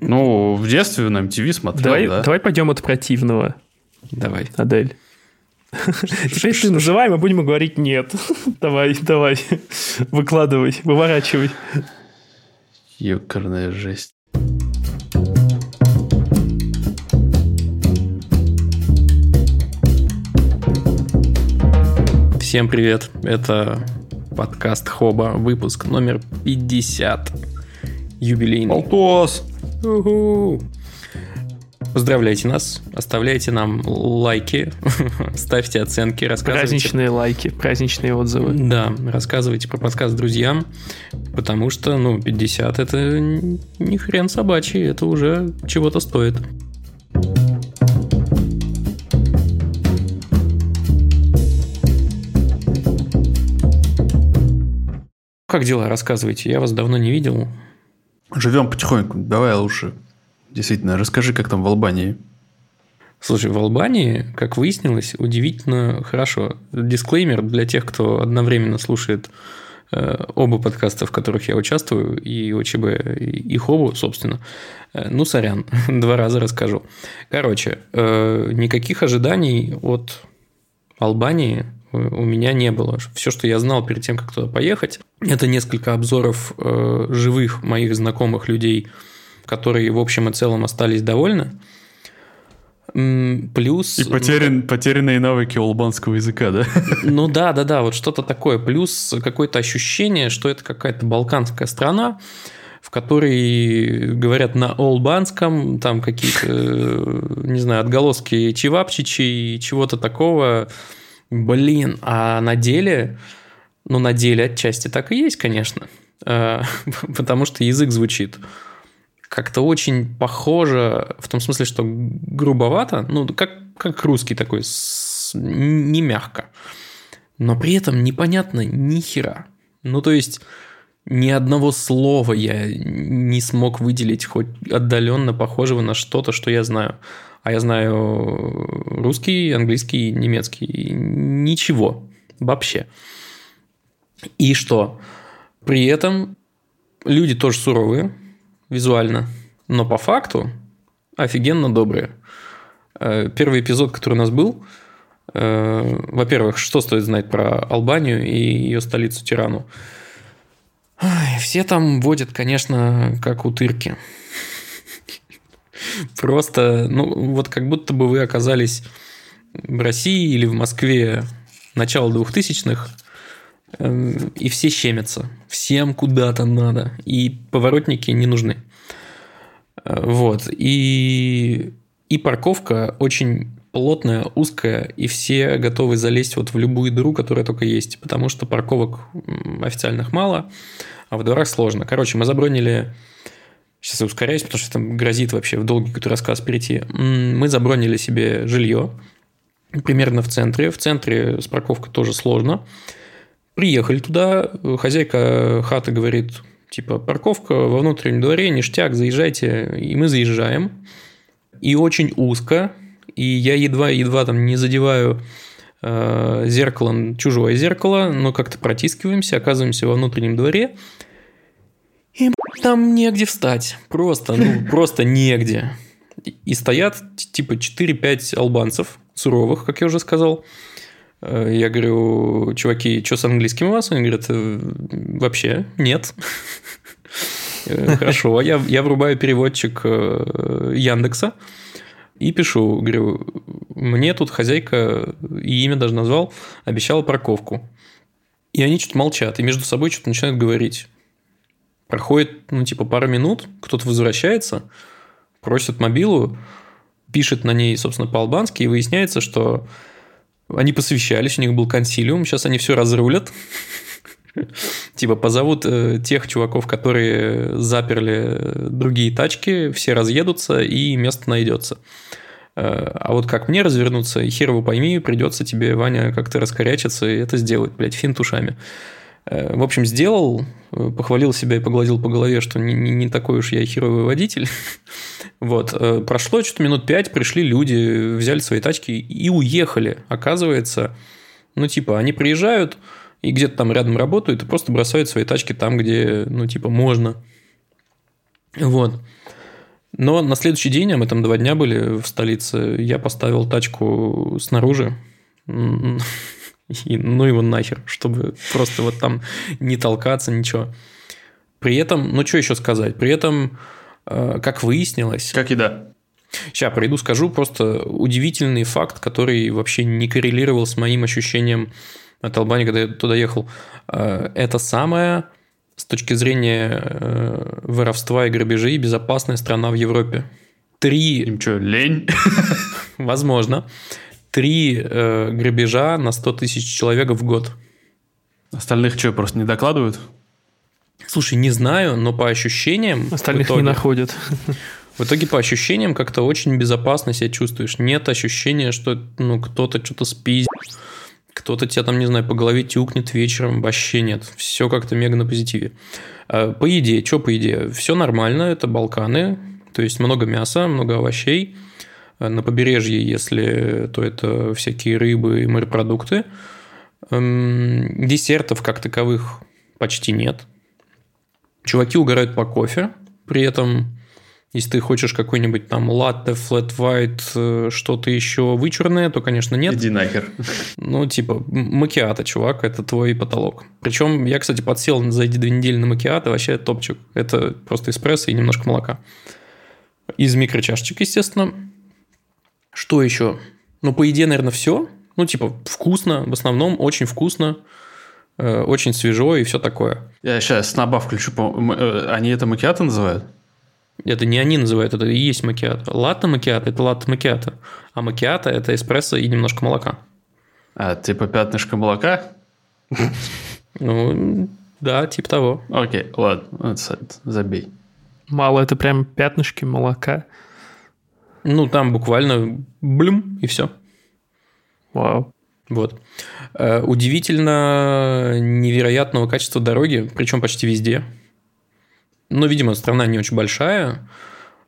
Ну, в детстве на MTV смотрел, Давай, да. давай пойдем от противного, Давай. Адель. Теперь ты называй, мы будем говорить нет. Давай, давай. Выкладывай, выворачивай. Ёкарная жесть. Всем привет. Это подкаст Хоба, выпуск номер 50. Юбилейный. Полтос! Уху. Поздравляйте нас, оставляйте нам лайки, ставьте оценки, рассказывайте. Праздничные лайки, праздничные отзывы. Да, рассказывайте про подкаст друзьям, потому что, ну, 50 это не хрен собачий, это уже чего-то стоит. Как дела? Рассказывайте. Я вас давно не видел. Живем потихоньку. Давай лучше. Действительно, расскажи, как там в Албании. Слушай, в Албании, как выяснилось, удивительно хорошо. Дисклеймер для тех, кто одновременно слушает э, оба подкаста, в которых я участвую, и ОЧБ, и Хобу, собственно. Э, ну, сорян, два раза расскажу. Короче, э, никаких ожиданий от Албании у меня не было. Все, что я знал перед тем, как туда поехать, это несколько обзоров э, живых моих знакомых людей, которые в общем и целом остались довольны. Плюс... И потерян, потерянные навыки албанского языка, да? Ну да, да, да, вот что-то такое. Плюс какое-то ощущение, что это какая-то балканская страна, в которой говорят на албанском, там какие-то, не знаю, отголоски чевапчичи и чего-то такого. Блин, а на деле, ну на деле отчасти так и есть, конечно, потому что язык звучит как-то очень похоже, в том смысле, что грубовато, ну, как, как русский такой, с, не мягко. Но при этом непонятно ни хера. Ну, то есть, ни одного слова я не смог выделить хоть отдаленно похожего на что-то, что я знаю. А я знаю русский, английский, немецкий. Ничего. Вообще. И что? При этом люди тоже суровые, визуально, но по факту офигенно добрые. Первый эпизод, который у нас был, во-первых, что стоит знать про Албанию и ее столицу Тирану? Все там водят, конечно, как утырки. Просто, ну, вот как будто бы вы оказались в России или в Москве начала двухтысячных, и все щемятся. Всем куда-то надо. И поворотники не нужны. Вот. И, и парковка очень плотная, узкая, и все готовы залезть вот в любую дыру, которая только есть, потому что парковок официальных мало, а в дворах сложно. Короче, мы забронили... Сейчас я ускоряюсь, потому что там грозит вообще в долгий какой-то рассказ перейти. Мы забронили себе жилье примерно в центре. В центре с парковкой тоже сложно. Приехали туда, хозяйка хаты говорит, типа, парковка во внутреннем дворе, ништяк, заезжайте. И мы заезжаем. И очень узко. И я едва-едва там не задеваю э, зеркалом чужое зеркало, но как-то протискиваемся, оказываемся во внутреннем дворе. И там негде встать. Просто, ну, просто негде. И стоят типа 4-5 албанцев суровых, как я уже сказал. Я говорю, чуваки, что с английским у вас? Они говорят, вообще нет. Хорошо, я, я врубаю переводчик Яндекса и пишу, говорю, мне тут хозяйка, и имя даже назвал, обещала парковку. И они что-то молчат, и между собой что-то начинают говорить. Проходит, ну, типа, пара минут, кто-то возвращается, просит мобилу, пишет на ней, собственно, по-албански, и выясняется, что они посвящались, у них был консилиум, сейчас они все разрулят. Типа позовут тех чуваков, которые заперли другие тачки, все разъедутся и место найдется. А вот как мне развернуться, хер его пойми, придется тебе, Ваня, как-то раскорячиться и это сделать, блядь, финт ушами. В общем, сделал, похвалил себя и погладил по голове, что не, не, не такой уж я херовый водитель. Вот. Прошло что-то минут пять, пришли люди, взяли свои тачки и уехали. Оказывается, ну, типа, они приезжают и где-то там рядом работают и просто бросают свои тачки там, где, ну, типа, можно. Вот. Но на следующий день, а мы там два дня были в столице, я поставил тачку снаружи. И ну его нахер, чтобы просто вот там не толкаться, ничего. При этом, ну что еще сказать, при этом, э, как выяснилось... Как еда. Сейчас приду, скажу просто удивительный факт, который вообще не коррелировал с моим ощущением от Албании, когда я туда ехал. Э, это самая, с точки зрения э, воровства и грабежей, безопасная страна в Европе. Три... Им что, лень? Возможно. Три э, грабежа на 100 тысяч человек в год. Остальных что, просто не докладывают? Слушай, не знаю, но по ощущениям... Остальных итоге, не находят. В итоге по ощущениям как-то очень безопасно себя чувствуешь. Нет ощущения, что ну, кто-то что-то спиздит, кто-то тебя там, не знаю, по голове тюкнет вечером. Вообще нет. Все как-то мега на позитиве. А, по еде, что по еде? Все нормально, это Балканы, то есть много мяса, много овощей. А, на побережье, если то это всякие рыбы и морепродукты. Эм, десертов как таковых почти нет. Чуваки угорают по кофе, при этом если ты хочешь какой-нибудь там латте, flat white, э, что-то еще вычурное, то, конечно, нет. Иди нахер. Ну, типа, макиата, чувак, это твой потолок. Причем я, кстати, подсел за эти две недели на макиата, вообще топчик. Это просто эспрессо и немножко молока. Из микрочашечек, естественно. Что еще? Ну, по еде, наверное, все. Ну, типа, вкусно, в основном очень вкусно, э, очень свежо и все такое. Я сейчас на баф включу. Э, они это макиато называют? Это не они называют, это и есть макиато. Латте макиато – это латте макиато. А макиато – это эспрессо и немножко молока. А, типа пятнышко молока? Ну, да, типа того. Окей, ладно, забей. Мало, это прям пятнышки молока. Ну, там буквально блюм, и все. Вау. Вот. Э, удивительно невероятного качества дороги, причем почти везде. Ну, видимо, страна не очень большая.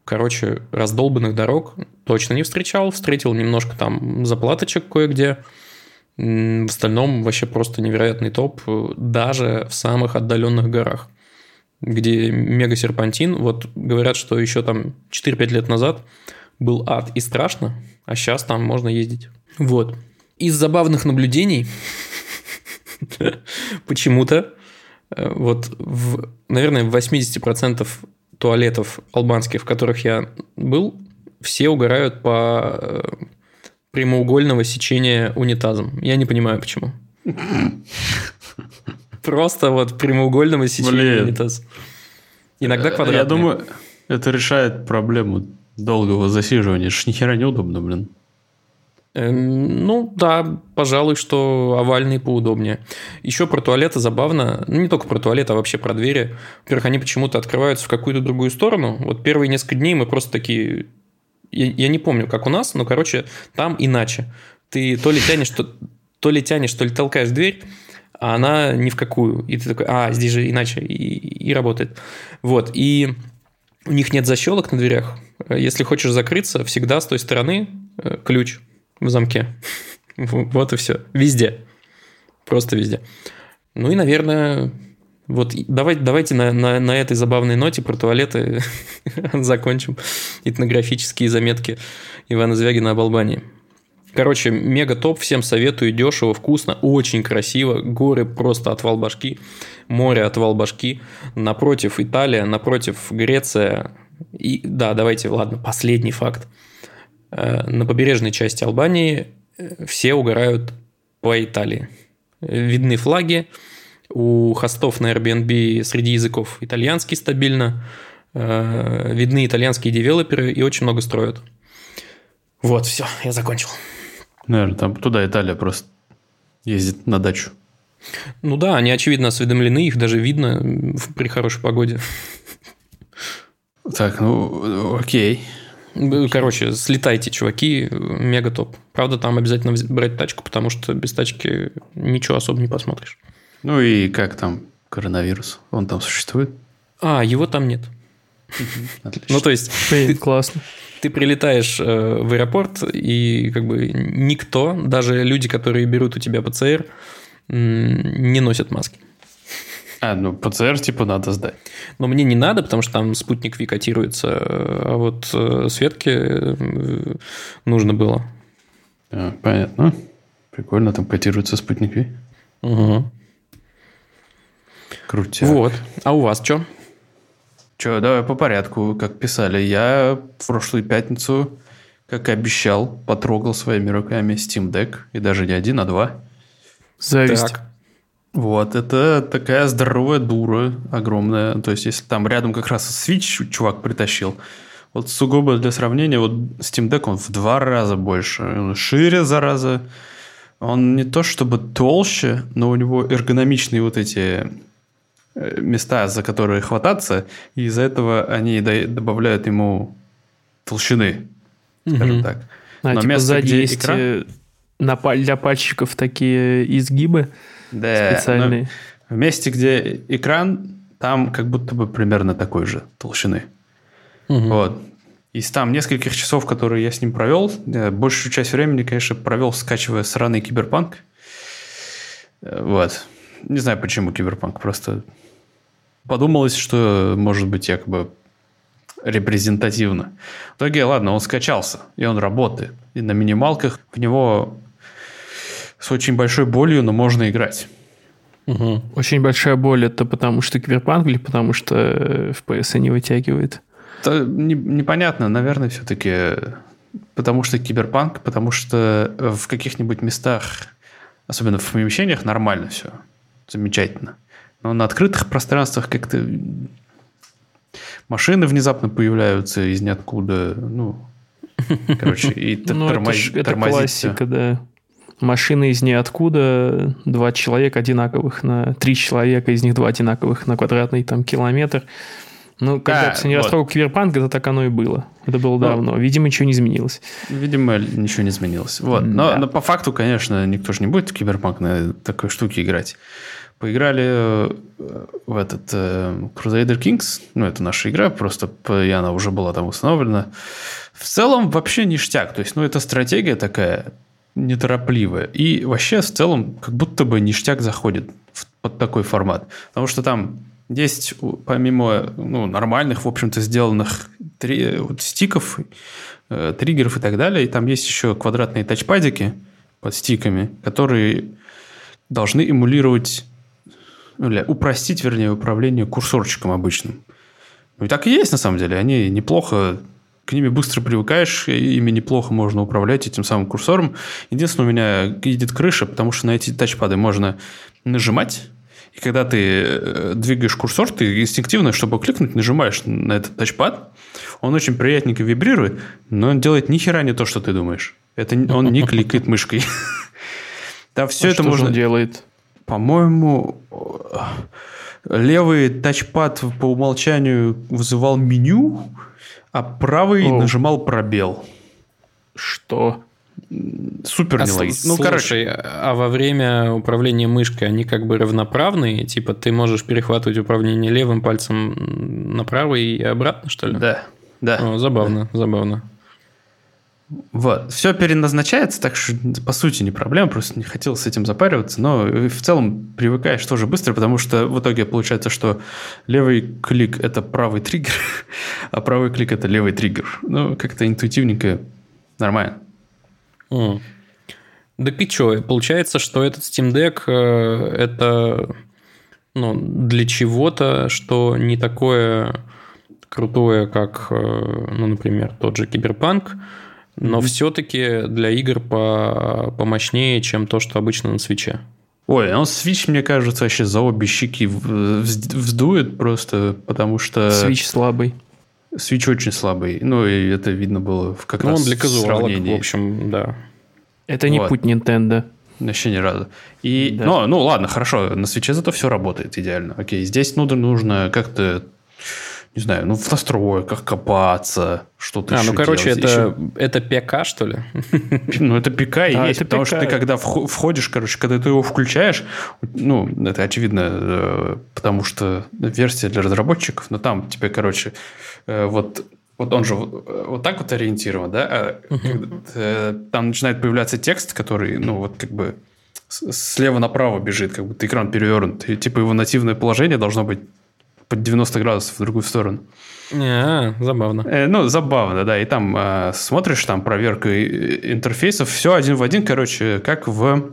Короче, раздолбанных дорог точно не встречал. Встретил немножко там заплаточек кое-где. В остальном вообще просто невероятный топ, даже в самых отдаленных горах, где мега-серпантин. Вот говорят, что еще там 4-5 лет назад был ад и страшно, а сейчас там можно ездить. Вот. Из забавных наблюдений почему-то Э, вот, в, наверное, в 80% туалетов албанских, в которых я был, все угорают по э, прямоугольного сечения унитазом. Я не понимаю, почему. Просто вот прямоугольного сечения унитаза. Иногда квадратный. Я думаю, это решает проблему долгого засиживания. Это ж нихера неудобно, блин. Эм, ну да, пожалуй, что овальный поудобнее. Еще про туалеты забавно, ну не только про туалет, а вообще про двери. Во-первых, они почему-то открываются в какую-то другую сторону. Вот первые несколько дней мы просто такие... Я, я не помню, как у нас, но, короче, там иначе. Ты то ли тянешь, то, то ли тянешь, то ли толкаешь дверь, а она ни в какую. И ты такой, а, здесь же иначе, и, и работает. Вот, и у них нет защелок на дверях. Если хочешь закрыться, всегда с той стороны э, ключ в замке. Вот и все. Везде. Просто везде. Ну и, наверное, вот давайте, давайте на, на, на этой забавной ноте про туалеты закончим этнографические заметки Ивана Звягина об Албании. Короче, мега топ, всем советую, дешево, вкусно, очень красиво, горы просто отвал башки, море отвал башки, напротив Италия, напротив Греция. И да, давайте, ладно, последний факт. Э, на побережной части Албании э, все угорают по Италии. Видны флаги, у хостов на Airbnb среди языков итальянский стабильно, э, видны итальянские девелоперы и очень много строят. Вот, все, я закончил. Наверное, там туда Италия просто ездит на дачу. Ну да, они, очевидно, осведомлены, их даже видно при хорошей погоде. Так, ну, окей. Короче, слетайте, чуваки, мега топ. Правда, там обязательно брать тачку, потому что без тачки ничего особо не посмотришь. Ну и как там коронавирус? Он там существует? А, его там нет. Отлично. Ну, то есть... Ты, классно. Ты прилетаешь э, в аэропорт, и как бы никто, даже люди, которые берут у тебя ПЦР, не носят маски. А, ну ПЦР типа надо сдать. Но мне не надо, потому что там спутник Ви котируется, а вот э, Светке э, нужно было. А, понятно. Прикольно, там котируется спутник Ви. Угу. Крутяк. Вот. А у вас что? Че, давай по порядку, как писали. Я в прошлую пятницу, как и обещал, потрогал своими руками Steam Deck. И даже не один, а два. Зависть. Так. Вот, это такая здоровая дура огромная. То есть, если там рядом как раз Switch чувак притащил, вот сугубо для сравнения, вот Steam Deck, он в два раза больше. Он шире, зараза. Он не то чтобы толще, но у него эргономичные вот эти э, места, за которые хвататься, и из-за этого они до- добавляют ему толщины, скажем Мгм. так. А, Но типа место, сзади где есть экран- э, для пальчиков такие изгибы Да, специальные. в месте, где экран, там как будто бы примерно такой же толщины. Мгм. Вот. Из там нескольких часов, которые я с ним провел, э, большую часть времени, конечно, провел, скачивая сраный киберпанк. Э, Вот. Не знаю, почему киберпанк. Просто подумалось, что может быть якобы репрезентативно. В итоге, ладно, он скачался, и он работает. И на минималках в него с очень большой болью, но можно играть. Мгм. Очень большая боль это потому что киберпанк или потому что э, FPS не вытягивает? Это не- непонятно, наверное, все-таки потому что киберпанк, потому что в каких-нибудь местах, особенно в помещениях, нормально все. Замечательно. Но на открытых пространствах как-то машины внезапно появляются из ниоткуда. Ну, короче, и т- Ну, это, классика, да. Машины из ниоткуда, два человека одинаковых на... Три человека, из них два одинаковых на квадратный там километр. Ну, когда Да, ты не вот. расстроил киберпанк, это так оно и было. Это было Ну, давно. Видимо, ничего не изменилось. Видимо, ничего не изменилось. Вот. Но, Да. но по факту, конечно, никто же не будет в киберпанк на такой штуке играть. Поиграли э, в этот э, Crusader Kings. Ну, это наша игра, просто и она уже была там установлена. В целом вообще ништяк. То есть, ну, это стратегия такая неторопливая. И вообще, в целом, как будто бы ништяк заходит в, под такой формат. Потому что там есть, помимо ну, нормальных, в общем-то, сделанных три, вот стиков, э, триггеров и так далее, и там есть еще квадратные тачпадики под стиками, которые должны эмулировать, или упростить, вернее, управление курсорчиком обычным. Ну и так и есть, на самом деле. Они неплохо, к ними быстро привыкаешь, ими неплохо можно управлять этим самым курсором. Единственное, у меня едет крыша, потому что на эти тачпады можно нажимать, и когда ты э, двигаешь курсор, ты инстинктивно, чтобы кликнуть, нажимаешь на этот тачпад. Он очень приятненько вибрирует, но он делает ни хера не то, что ты думаешь. Это он не кликает мышкой. Да, все А это что же можно... делает? По-моему, левый тачпад по умолчанию вызывал меню, а правый О. нажимал пробел. Что? Супер А нелогично. Ну, короче, а во время управления мышкой они как бы равноправные? Типа ты можешь перехватывать управление левым пальцем на правый и обратно, что ли? да, да. О, забавно, забавно. Вот. Все переназначается, так что, по сути, не проблема, просто не хотел с этим запариваться, но в целом привыкаешь тоже быстро, потому что в итоге получается, что левый клик – это правый триггер, а правый клик – это левый триггер. Ну, как-то интуитивненько нормально. М. Так и что, получается, что этот Steam Deck э, это ну, для чего-то, что не такое крутое, как, э, ну, например, тот же Киберпанк, но все-таки для игр по помощнее, чем то, что обычно на свече. Ой, он Switch, мне кажется, вообще за обе щеки в- вз- вздует просто, потому что Свич слабый. Switch очень слабый. Ну, и это видно было в как Ну, раз он для в казуалок, сравнении. в общем, да. Это не Вот. путь Nintendo. Вообще ни разу. И, Да. ну, ну, ладно, хорошо, на свече зато все работает идеально. Окей, здесь ну, нужно как-то, не знаю, ну, в настройках копаться, что-то А, еще ну, короче, делать. это, это ПК, что ли? Еще- ну, это ПК и Да, есть, потому ПК. что ты когда вхо- входишь, короче, когда ты его включаешь, ну, это очевидно, э, потому что версия для разработчиков, но там тебе, короче, э, вот вот он же вот э, вот так вот ориентирован, да? а э, Там начинает появляться текст, который, ну, вот как бы слева направо бежит, как будто экран перевернут. И типа его нативное положение должно быть под 90 градусов в другую сторону. А, забавно. Э, ну, забавно, да. И там э, смотришь, там проверка интерфейсов, все один в один, короче, как в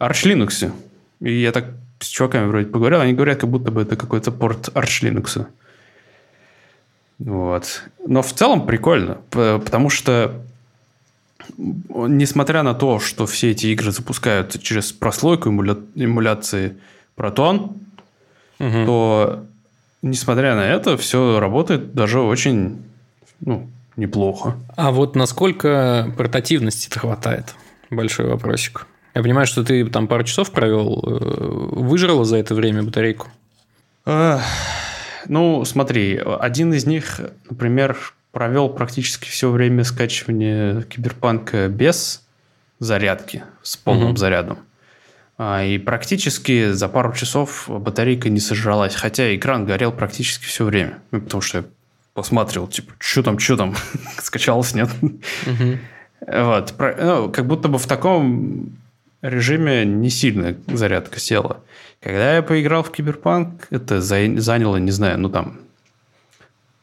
Arch Linux. И я так с чуваками вроде поговорил, они говорят, как будто бы это какой-то порт Arch Linux. Вот. Но в целом прикольно, потому что несмотря на то, что все эти игры запускают через прослойку эмуля... эмуляции Proton, угу. то несмотря на это, все работает даже очень ну, неплохо. А вот насколько портативности хватает? Большой вопросик. Я понимаю, что ты там пару часов провел. Э, выжрала за это время батарейку? Ну, смотри, один из них, например, провел практически все время скачивания киберпанка без зарядки, с полным угу. зарядом. А, и практически за пару часов батарейка не сожралась, хотя экран горел практически все время. Ну, потому что я посмотрел, типа, что там, что там, скачалось, нет? Угу. Вот. Ну, как будто бы в таком режиме не сильно зарядка села. Когда я поиграл в Киберпанк, это заняло, не знаю, ну там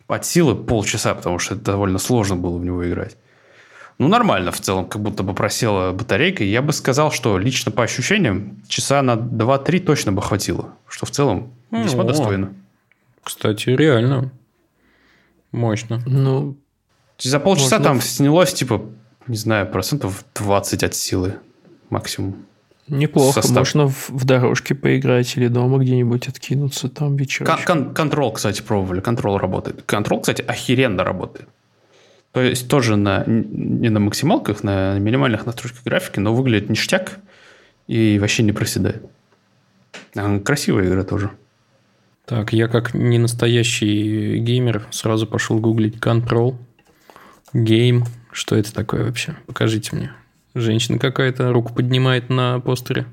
от силы полчаса, потому что это довольно сложно было в него играть. Ну, нормально в целом, как будто бы просела батарейка. Я бы сказал, что лично по ощущениям часа на 2-3 точно бы хватило. Что в целом весьма О, достойно. Кстати, реально. Мощно. Ну, за полчаса можно... там снялось, типа, не знаю, процентов 20 от силы максимум. Неплохо, состав. можно в, в дорожке поиграть или дома где-нибудь откинуться там вечером. Контрол, кстати, пробовали, контрол работает. Контрол, кстати, охеренно работает. То есть тоже на, не на максималках, на минимальных настройках графики, но выглядит ништяк и вообще не проседает. Красивая игра тоже. Так, я как не настоящий геймер сразу пошел гуглить Control, Game. Что это такое вообще? Покажите мне. Женщина какая-то руку поднимает на постере.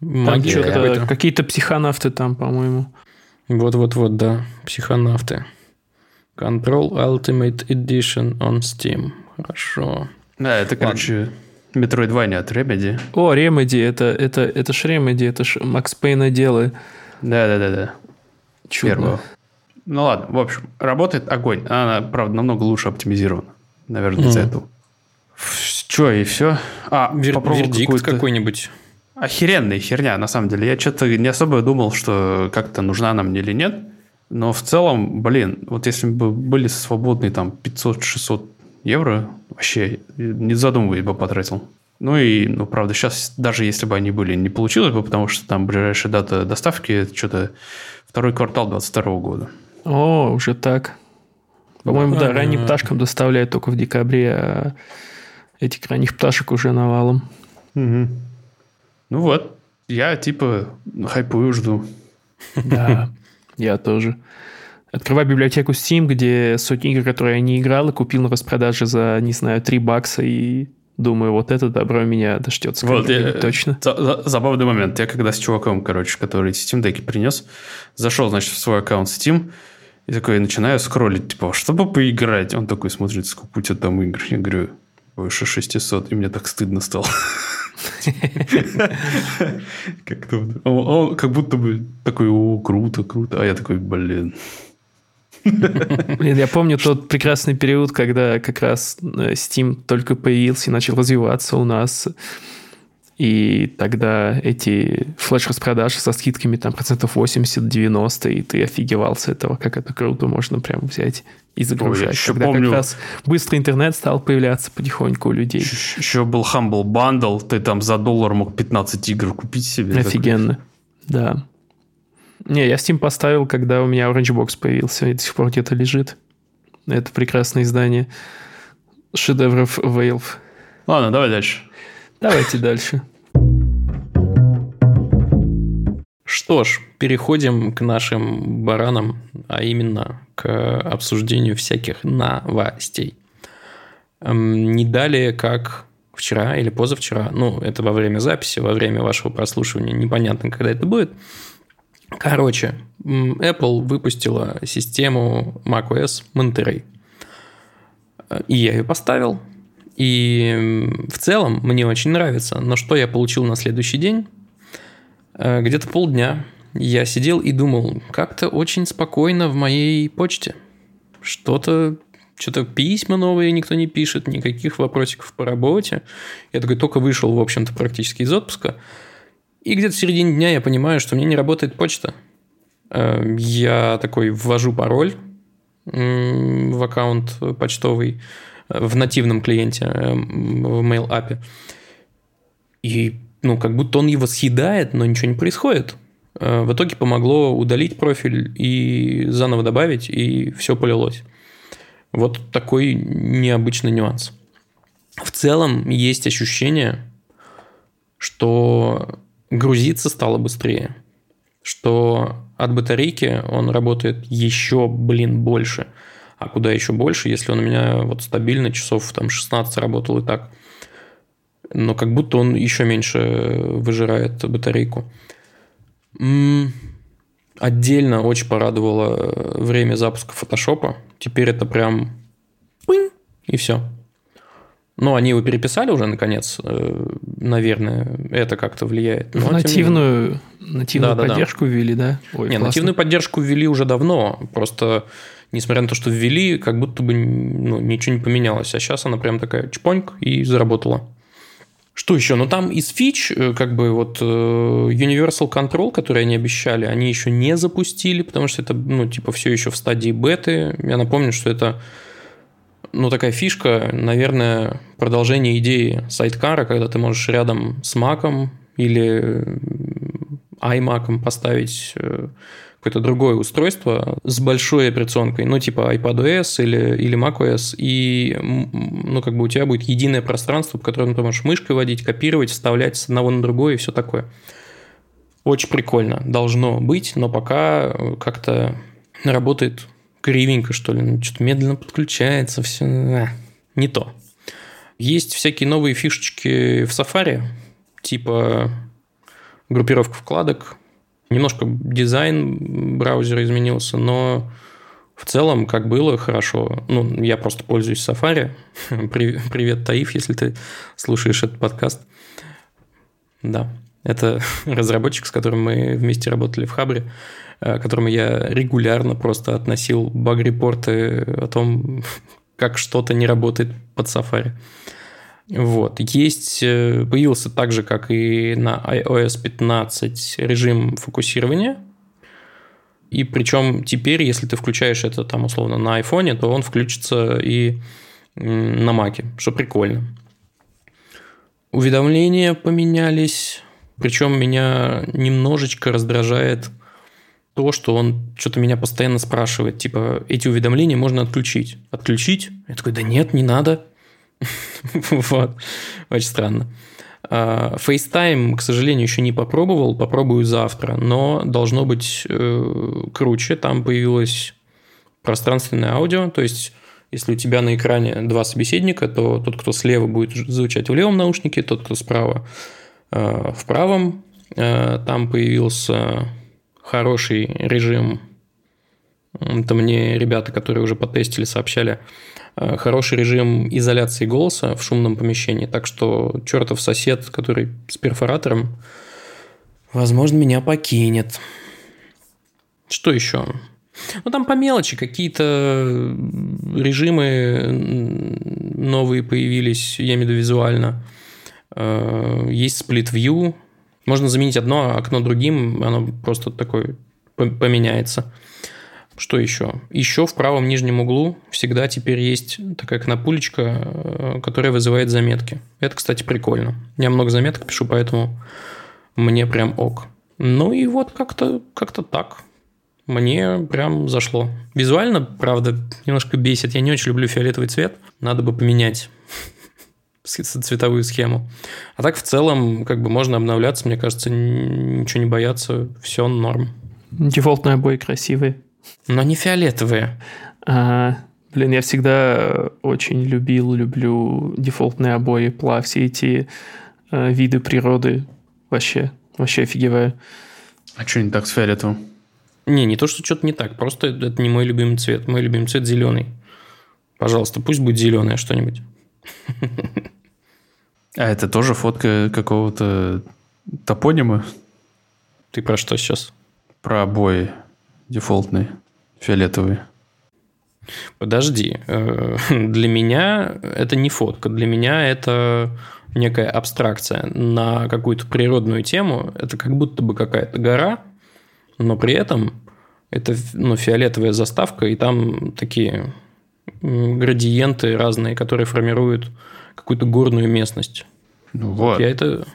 Магия. Какие-то психонавты там, по-моему. Вот-вот-вот, да. Психонавты. Control Ultimate Edition on Steam. Хорошо. Да, это, короче, Metroidvania от Remedy. О, Remedy, это, это, это ж Remedy, это ж Макс Пейна делы. Да-да-да-да. Чудно. Ну ладно, в общем, работает огонь. Она, правда, намного лучше оптимизирована. Наверное, из-за mm. этого. Че, и все? А, Вер- вердикт какой-нибудь. Охеренная херня, на самом деле. Я что-то не особо думал, что как-то нужна нам или нет. Но в целом, блин, вот если бы были свободные там 500-600 евро, вообще не задумываясь бы потратил. Ну и, ну, правда, сейчас даже если бы они были, не получилось бы, потому что там ближайшая дата доставки что-то второй квартал 22 года. О, уже так. По-моему, да, ранним пташкам доставляют только в декабре, а этих ранних пташек уже навалом. Угу. Ну вот, я типа хайпую, жду. Да, я тоже. Открываю библиотеку Steam, где сотни игр, которые я не играл, и купил на распродаже за, не знаю, 3 бакса, и думаю, вот это добро меня дождется. Вот, я, точно. За, за, забавный момент. Я когда с чуваком, короче, который Steam деки принес, зашел, значит, в свой аккаунт Steam, и такой начинаю скроллить, типа, чтобы поиграть. Он такой смотрит, сколько у тебя там игр. Я говорю, выше 600, и мне так стыдно стало. Как-то он как будто бы такой, о, круто, круто, а я такой, блин. Блин, я помню тот прекрасный период, когда как раз э, Steam только появился и начал развиваться у нас. И тогда эти флеш-распродажи со скидками там процентов 80-90, и ты офигевал с этого, как это круто можно прям взять и загружать. Ой, еще когда помню... как раз быстрый интернет стал появляться потихоньку у людей. Еще, еще был Humble Bundle, ты там за доллар мог 15 игр купить себе. Офигенно, да. Не, я Steam поставил, когда у меня Orange Box появился, и до сих пор где-то лежит. Это прекрасное издание шедевров Valve. Ладно, давай дальше. Давайте дальше. Что ж, переходим к нашим баранам, а именно к обсуждению всяких новостей. Эм, не далее, как вчера или позавчера, ну, это во время записи, во время вашего прослушивания, непонятно, когда это будет. Короче, Apple выпустила систему macOS Monterey. И я ее поставил, И в целом мне очень нравится. Но что я получил на следующий день? Э, где-то полдня я сидел и думал, как-то очень спокойно в моей почте. Что-то что-то письма новые никто не пишет, никаких вопросиков по работе. Я такой только вышел, в общем-то, практически из отпуска. И где-то в середине дня я понимаю, что мне не работает почта. Э, я такой ввожу пароль в аккаунт почтовый в нативном клиенте, э, в Mail API. И ну, как будто он его съедает, но ничего не происходит. В итоге помогло удалить профиль и заново добавить, и все полилось. Вот такой необычный нюанс. В целом есть ощущение, что грузиться стало быстрее, что от батарейки он работает еще, блин, больше. А куда еще больше, если он у меня вот стабильно часов там 16 работал и так. Но как будто он еще меньше выжирает батарейку. М-м- отдельно очень порадовало время запуска фотошопа. Теперь это прям пынь, и все. Ну, они его переписали уже, наконец, э, наверное, это как-то влияет. Но, нативную, нативную да, поддержку да, да. ввели, да? Ой, Не, классно. нативную поддержку ввели уже давно, просто несмотря на то, что ввели, как будто бы ну, ничего не поменялось. А сейчас она прям такая чпоньк и заработала. Что еще? Ну, там из фич, э, как бы вот э, Universal Control, который они обещали, они еще не запустили, потому что это, ну, типа, все еще в стадии беты. Я напомню, что это ну, такая фишка, наверное, продолжение идеи сайткара, когда ты можешь рядом с Mac или iMac поставить э, какое-то другое устройство с большой операционкой, ну, типа iPadOS или, или macOS, и, ну, как бы у тебя будет единое пространство, по которому ты можешь мышкой водить, копировать, вставлять с одного на другое и все такое. Очень прикольно. Должно быть, но пока э, как-то работает кривенько, что ли, ну, что-то медленно подключается, все а, не то. Есть всякие новые фишечки в Safari, типа группировка вкладок. Немножко дизайн браузера изменился, но в целом, как было, хорошо. Ну, я просто пользуюсь Safari. Привет, Таиф, если ты слушаешь этот подкаст. Да, это разработчик, с которым мы вместе работали в Хабре. Э, которому я регулярно просто относил баг-репорты о том, как что-то не работает под Safari. Вот. Есть, э, появился так же, как и на iOS 15 режим фокусирования. И причем теперь, если ты включаешь это там условно на iPhone, то он включится и на Mac, что прикольно. Уведомления поменялись. Причем меня немножечко раздражает – то, что он что-то меня постоянно спрашивает, типа, эти уведомления можно отключить. Отключить? Я такой, да нет, не надо. Вот. Очень странно. А, FaceTime, к сожалению, еще не попробовал, попробую завтра, но должно быть э, круче. Там появилось пространственное аудио, то есть если у тебя на экране два собеседника, то тот, кто слева, будет звучать в левом наушнике, тот, кто справа э, в правом. Э, там появился хороший режим. Это мне ребята, которые уже потестили, сообщали. Э, хороший режим изоляции голоса в шумном помещении. Так что чертов сосед, который с перфоратором, возможно, меня покинет. Что еще? Ну, там по мелочи какие-то режимы новые появились, я имею в виду визуально. Э, есть Split View, можно заменить одно окно другим, оно просто такое поменяется. Что еще? Еще в правом нижнем углу всегда теперь есть такая кнопулечка, э, которая вызывает заметки. Это, кстати, прикольно. Я много заметок пишу, поэтому мне прям ок. Ну и вот как-то как так. Мне прям зашло. Визуально, правда, немножко бесит. Я не очень люблю фиолетовый цвет. Надо бы поменять цветовую схему. А так в целом, как бы можно обновляться, мне кажется, ничего не бояться, все норм. Дефолтные обои красивые. Но не фиолетовые. А, блин, я всегда очень любил, люблю дефолтные обои, пла, все эти э, виды природы. Вообще, вообще офигеваю. А что не так с фиолетовым? Не, не то, что что-то не так, просто это не мой любимый цвет. Мой любимый цвет зеленый. Пожалуйста, пусть будет зеленое что-нибудь. А это тоже фотка какого-то топонима? Ты про что сейчас? Про обои дефолтные, фиолетовые. Подожди. Э, для меня это не фотка. Для меня это некая абстракция на какую-то природную тему. Это как будто бы какая-то гора, но при этом это ну, фиолетовая заставка, и там такие градиенты разные, которые формируют какую-то горную местность. Ну вот. Я это...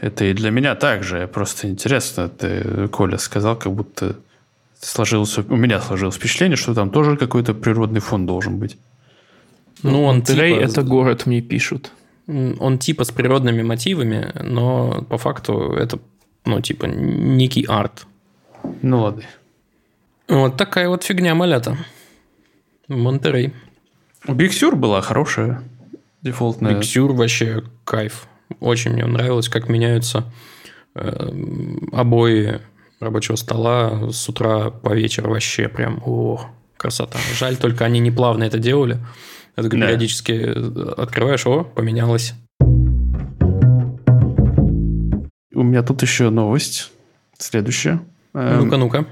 Это и для меня также. Просто интересно, ты, Коля, сказал, как будто сложилось, у меня сложилось впечатление, что там тоже какой-то природный фон должен быть. Ну, он типа... это город, мне пишут. Он типа с природными мотивами, но по факту это, ну, типа, некий арт. Ну, ладно. Вот такая вот фигня малята. Монтерей. Биксюр была хорошая, дефолтная. Биксюр вообще кайф. Очень мне нравилось, как меняются э, обои рабочего стола с утра по вечер вообще прям о, красота. Жаль, только они не плавно это делали. Это да. периодически открываешь, о, поменялось. У меня тут еще новость. Следующая. Ну-ка, ну-ка.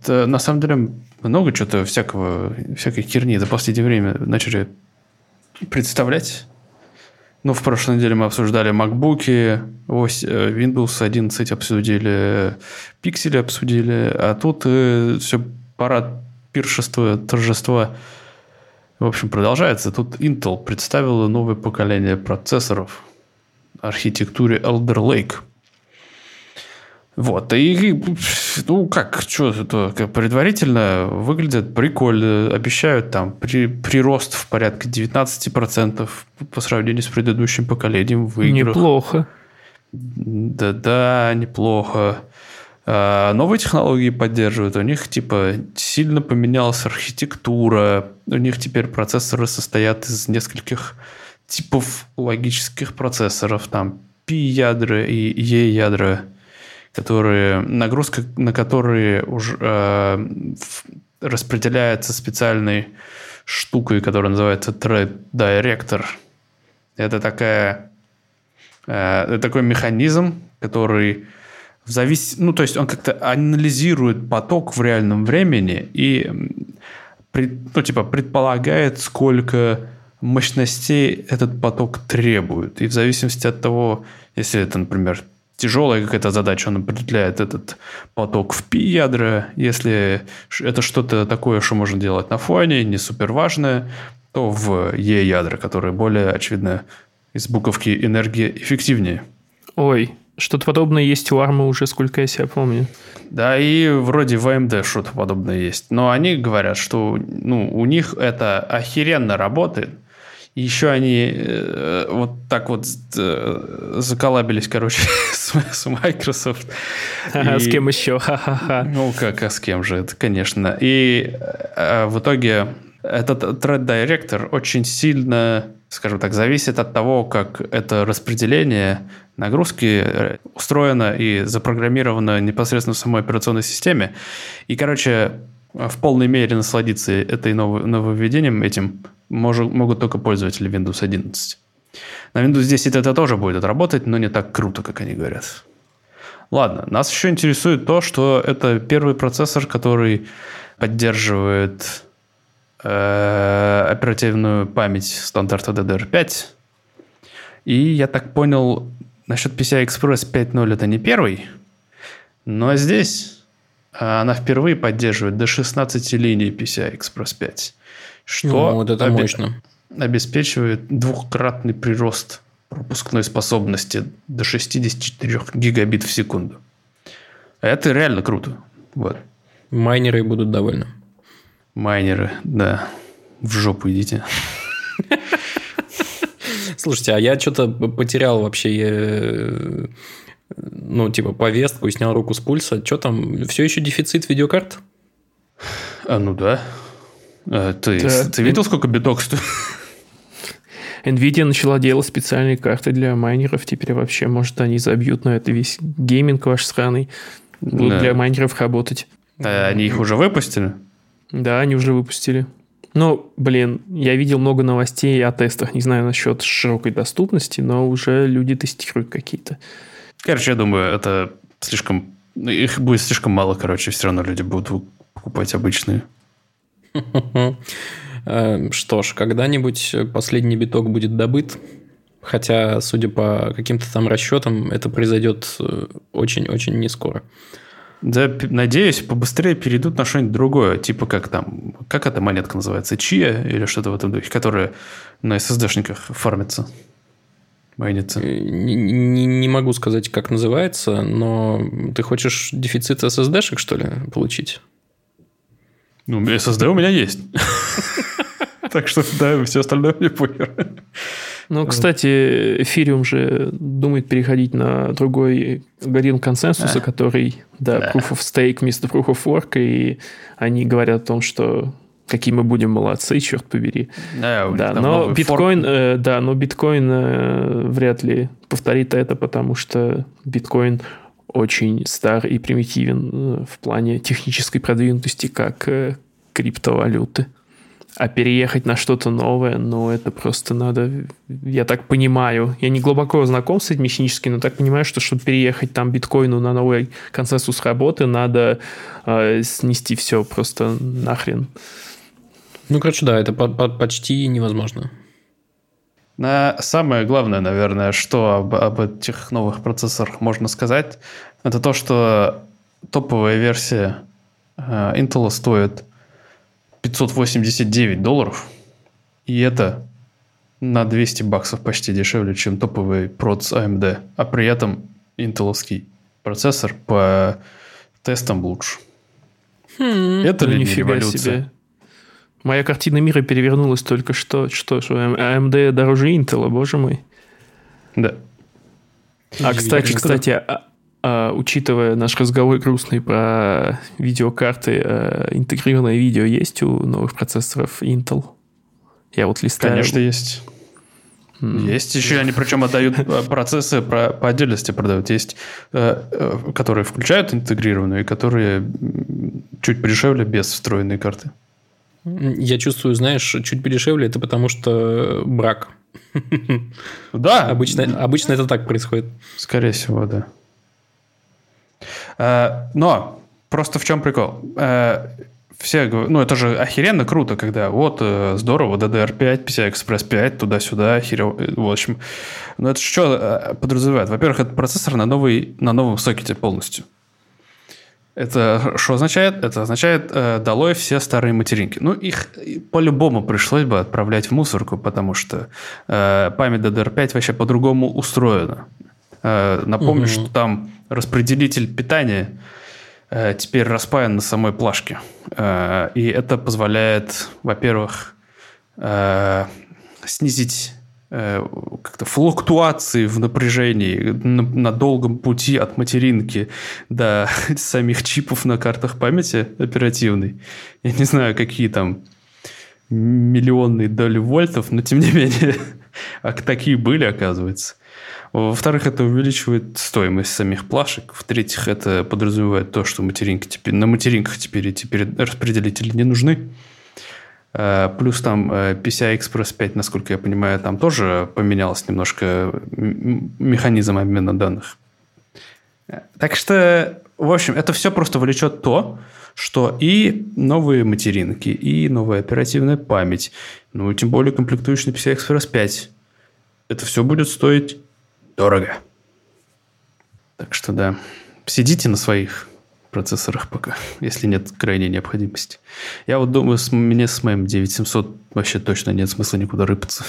Это, на самом деле много чего-то всякого, всякой херни за последнее время начали представлять. Ну, в прошлой неделе мы обсуждали MacBook, э, Windows 11 обсудили, пиксели обсудили, а тут э, все парад пиршества, торжества, в общем, продолжается. Тут Intel представила новое поколение процессоров архитектуре Elder Lake – вот, и, ну, как, что это, предварительно выглядит прикольно, обещают там при, прирост в порядка 19% по сравнению с предыдущим поколением в играх. Неплохо. Да-да, неплохо. А, новые технологии поддерживают. У них, типа, сильно поменялась архитектура. У них теперь процессоры состоят из нескольких типов логических процессоров. Там P-ядра и E-ядра которые, нагрузка на которые уже э, распределяется специальной штукой, которая называется Thread Director. Это такая, э, такой механизм, который в завис... ну, то есть он как-то анализирует поток в реальном времени и ну, типа, предполагает, сколько мощностей этот поток требует. И в зависимости от того, если это, например, тяжелая какая-то задача, он определяет этот поток в пи-ядра. Если это что-то такое, что можно делать на фоне, не супер важное, то в Е-ядра, которые более, очевидно, из буковки энергии эффективнее. Ой, что-то подобное есть у ARM уже, сколько я себя помню. Да, и вроде в AMD что-то подобное есть. Но они говорят, что ну, у них это охеренно работает, еще они э, вот так вот э, заколабились, короче, с, с Microsoft. Ага, и, с кем еще? Ха-ха-ха. Ну, как, а с кем же это, конечно. И э, в итоге этот Thread Director очень сильно, скажем так, зависит от того, как это распределение нагрузки э, устроено и запрограммировано непосредственно в самой операционной системе. И, короче, в полной мере насладиться этой нововведением, этим может, могут только пользователи Windows 11. На Windows 10 это тоже будет работать, но не так круто, как они говорят. Ладно, нас еще интересует то, что это первый процессор, который поддерживает э, оперативную память стандарта DDR5. И я так понял, насчет PCI Express 5.0 это не первый, но здесь она впервые поддерживает до 16 линий PCI Express 5. Что ну, вот это обе- мощно. обеспечивает двухкратный прирост пропускной способности до 64 гигабит в секунду. Это реально круто. Вот. Майнеры будут довольны. Майнеры, да. В жопу идите. Слушайте, а я что-то потерял вообще, э, ну, типа, повестку и снял руку с пульса. Что там, все еще дефицит видеокарт? А, ну да. А, ты, да. ты видел, сколько биток стоит? Nvidia начала делать специальные карты для майнеров. Теперь вообще, может, они забьют на это весь гейминг ваш странный. Будут да. для майнеров работать. А они их уже выпустили? Да, они уже выпустили. Ну, блин, я видел много новостей о тестах. Не знаю насчет широкой доступности, но уже люди тестируют какие-то. Короче, я думаю, это слишком... Их будет слишком мало, короче, все равно люди будут покупать обычные. Эм, что ж, когда-нибудь последний биток будет добыт, хотя, судя по каким-то там расчетам, это произойдет э, очень-очень не скоро. Да, надеюсь, побыстрее перейдут на что-нибудь другое, типа как там, как эта монетка называется, Чия или что-то в этом духе, которая на SSD-шниках фармится, майнится. Э, не, не, не могу сказать, как называется, но ты хочешь дефицит SSD-шек, что ли, получить? Ну, SSD у меня есть. Так что, да, все остальное мне похер. Ну, кстати, Ethereum же думает переходить на другой алгоритм консенсуса, а. который, да, да, proof of stake вместо proof of work, и они говорят о том, что какие мы будем молодцы, черт побери. Да, да но биткоин, э, да, но биткоин э, вряд ли повторит это, потому что биткоин очень стар и примитивен э, в плане технической продвинутости, как э, криптовалюты. А переехать на что-то новое, ну, это просто надо... Я так понимаю. Я не глубоко знаком с этим механически, но так понимаю, что чтобы переехать там биткоину на новый консенсус работы, надо э, снести все просто нахрен. Ну, короче, да, это по -по почти невозможно. На самое главное, наверное, что об, об этих новых процессорах можно сказать, это то, что топовая версия э, Intel стоит 589 долларов. И это на 200 баксов почти дешевле, чем топовый проц AMD. А при этом интеловский процессор по тестам лучше. Хм, это ну, ли не революция? Себе. Моя картина мира перевернулась только что. Что, что AMD дороже Intel, боже мой. Да. А, кстати, кстати, а, а, учитывая наш разговор грустный про видеокарты, а, интегрированное видео есть у новых процессоров Intel? Я вот листаю. Конечно, есть. Есть еще, они причем отдают а, процессы про, по отдельности продают. Есть, э, э, которые включают интегрированную, и которые чуть подешевле без встроенной карты. Я чувствую, знаешь, чуть подешевле, это потому что брак. Да. Обычно, обычно это так происходит. Скорее всего, да. Э, но просто в чем прикол? Э, все, ну, это же охеренно круто, когда вот, э, здорово, DDR5, PCI-Express 5, туда-сюда, охеренно, в общем. Но это что подразумевает? Во-первых, это процессор на, новый, на новом сокете полностью. Это что означает? Это означает э, долой все старые материнки. Ну, их по-любому пришлось бы отправлять в мусорку, потому что э, память DDR5 вообще по-другому устроена. Э, напомню, угу. что там распределитель питания э, теперь распаян на самой плашке. Э, и это позволяет, во-первых, снизить как-то флуктуации в напряжении на, на долгом пути от материнки до самих чипов на картах памяти оперативной. Я не знаю, какие там миллионные доли вольтов, но тем не менее, а такие были, оказывается. Во-вторых, это увеличивает стоимость самих плашек. В-третьих, это подразумевает то, что материнки теперь, на материнках теперь эти распределители не нужны. А, плюс там э, PCI Express 5, насколько я понимаю, там тоже поменялось немножко механизм обмена данных. Так что, в общем, это все просто влечет то, что и новые материнки, и новая оперативная память, ну, тем более комплектующий PCI Express 5, это все будет стоить дорого. Так что да, сидите на своих процессорах пока, если нет крайней необходимости. Я вот думаю, с, мне с моим 9700 вообще точно нет смысла никуда рыпаться.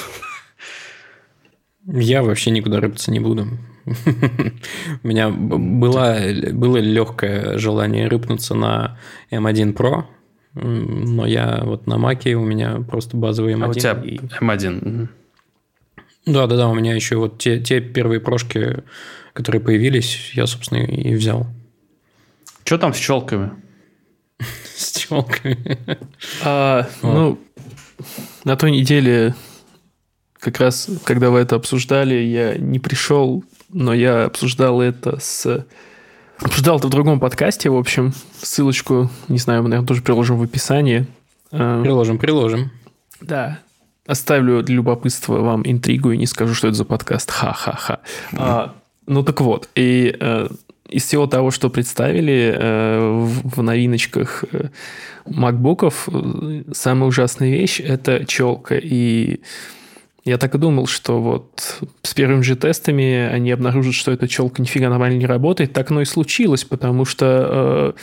Я вообще никуда рыпаться не буду. У меня была, было легкое желание рыпнуться на M1 Pro, но я вот на Маке у меня просто базовый M1. А у тебя и... M1. Да, да, да, у меня еще вот те, те первые прошки, которые появились, я, собственно, и взял. Что там с челками? С челками. А, ну, на той неделе, как раз, когда вы это обсуждали, я не пришел, но я обсуждал это с... Обсуждал это в другом подкасте, в общем. Ссылочку, не знаю, мы, наверное, тоже приложим в описании. Э, приложим, приложим. Да. Оставлю для любопытства вам интригу и не скажу, что это за подкаст. Ха-ха-ха. Mm-hmm. А, ну так вот, и э, из всего того, что представили э, в, в новиночках э, макбуков, э, самая ужасная вещь – это челка. И я так и думал, что вот с первыми же тестами они обнаружат, что эта челка нифига нормально не работает. Так оно и случилось, потому что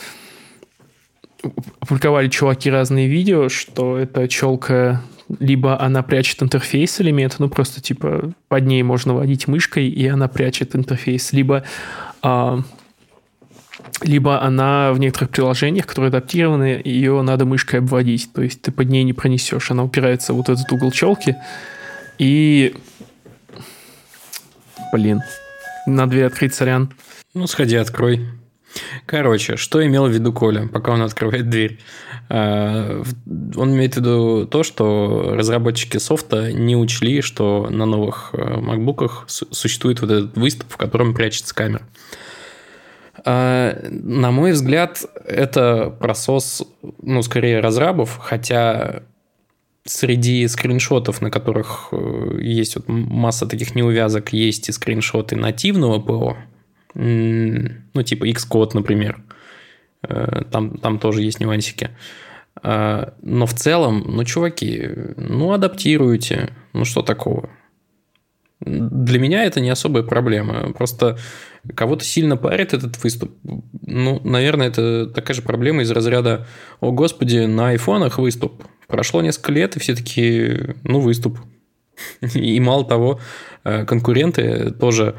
э, опубликовали чуваки разные видео, что эта челка либо она прячет интерфейс элемент, ну просто типа под ней можно водить мышкой, и она прячет интерфейс, либо а, либо она в некоторых приложениях, которые адаптированы, ее надо мышкой обводить, то есть ты под ней не пронесешь, она упирается в вот этот угол челки, и... Блин, на дверь открыть, сорян. Ну, сходи, открой. Короче, что имел в виду Коля, пока он открывает дверь? А, он имеет в виду то, что разработчики софта не учли, что на новых макбуках э, существует вот этот выступ, в котором прячется камера. А, на мой взгляд, это просос, ну, скорее разрабов, хотя среди скриншотов, на которых э, есть вот масса таких неувязок, есть и скриншоты нативного ПО, ну, типа Xcode, например. Э, там, там тоже есть нюансики. А, но в целом, ну, чуваки, ну, адаптируйте. Ну, что такого? Для меня это не особая проблема. Просто кого-то сильно парит этот выступ. Ну, наверное, это такая же проблема из разряда «О, господи, на айфонах выступ». Прошло несколько лет, и все таки ну, выступ. И мало того, э, конкуренты тоже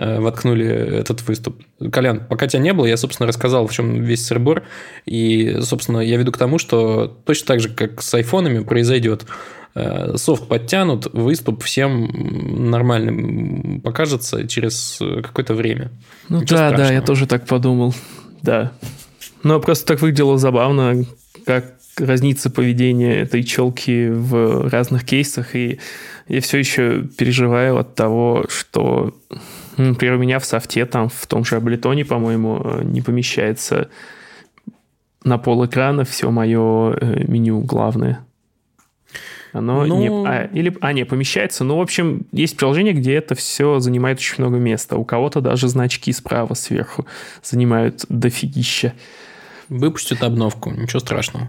воткнули этот выступ. Колян, пока тебя не было, я, собственно, рассказал, в чем весь сырбор. И, собственно, я веду к тому, что точно так же, как с айфонами произойдет, э, софт подтянут, выступ всем нормальным покажется через какое-то время. Ну Ничего да, страшного. да, я тоже так подумал. Да. Но просто так выглядело забавно, как разнится поведение этой челки в разных кейсах, и я все еще переживаю от того, что Например, у меня в софте, там в том же Ableton, по-моему, э, не помещается на пол экрана все мое э, меню главное. Оно ну... не... А, или... а, не, помещается. Ну, в общем, есть приложение, где это все занимает очень много места. У кого-то даже значки справа сверху занимают дофигища. Выпустят обновку, ничего страшного.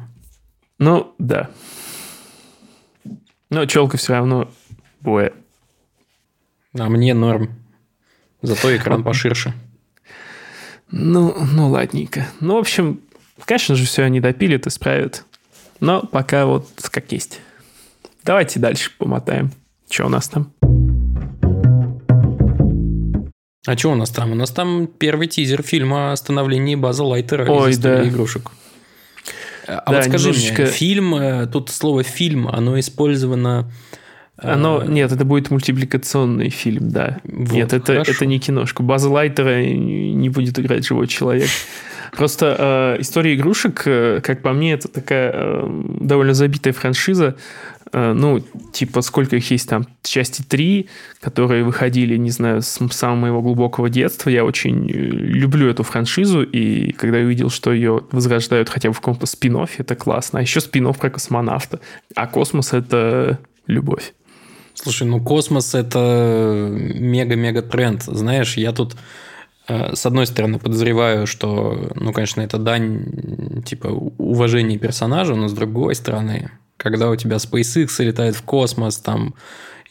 Ну, да. Но челка все равно боя. А мне норм. Зато экран поширше. Ну, ну ладненько. Ну, в общем, конечно же, все они допилят, исправят. Но пока вот как есть. Давайте дальше помотаем. Что у нас там? А что у нас там? У нас там первый тизер фильма о становлении базы Лайтера Ой, из да. игрушек. А да, вот скажи немножечко... мне, фильм, э, тут слово фильм, оно использовано оно, а, нет, это будет мультипликационный фильм, да. Вот, нет, это, это не киношка. База Лайтера не будет играть живой человек. Просто э, история игрушек, э, как по мне, это такая э, довольно забитая франшиза. Э, ну, типа, сколько их есть там? Части три, которые выходили, не знаю, с самого моего глубокого детства. Я очень э, люблю эту франшизу, и когда я увидел, что ее возрождают хотя бы в каком-то спин это классно. А еще спин про космонавта. А космос — это любовь. Слушай, ну космос это мега-мега тренд. Знаешь, я тут э, с одной стороны подозреваю, что, ну, конечно, это дань типа уважения персонажа, но с другой стороны, когда у тебя SpaceX летает в космос, там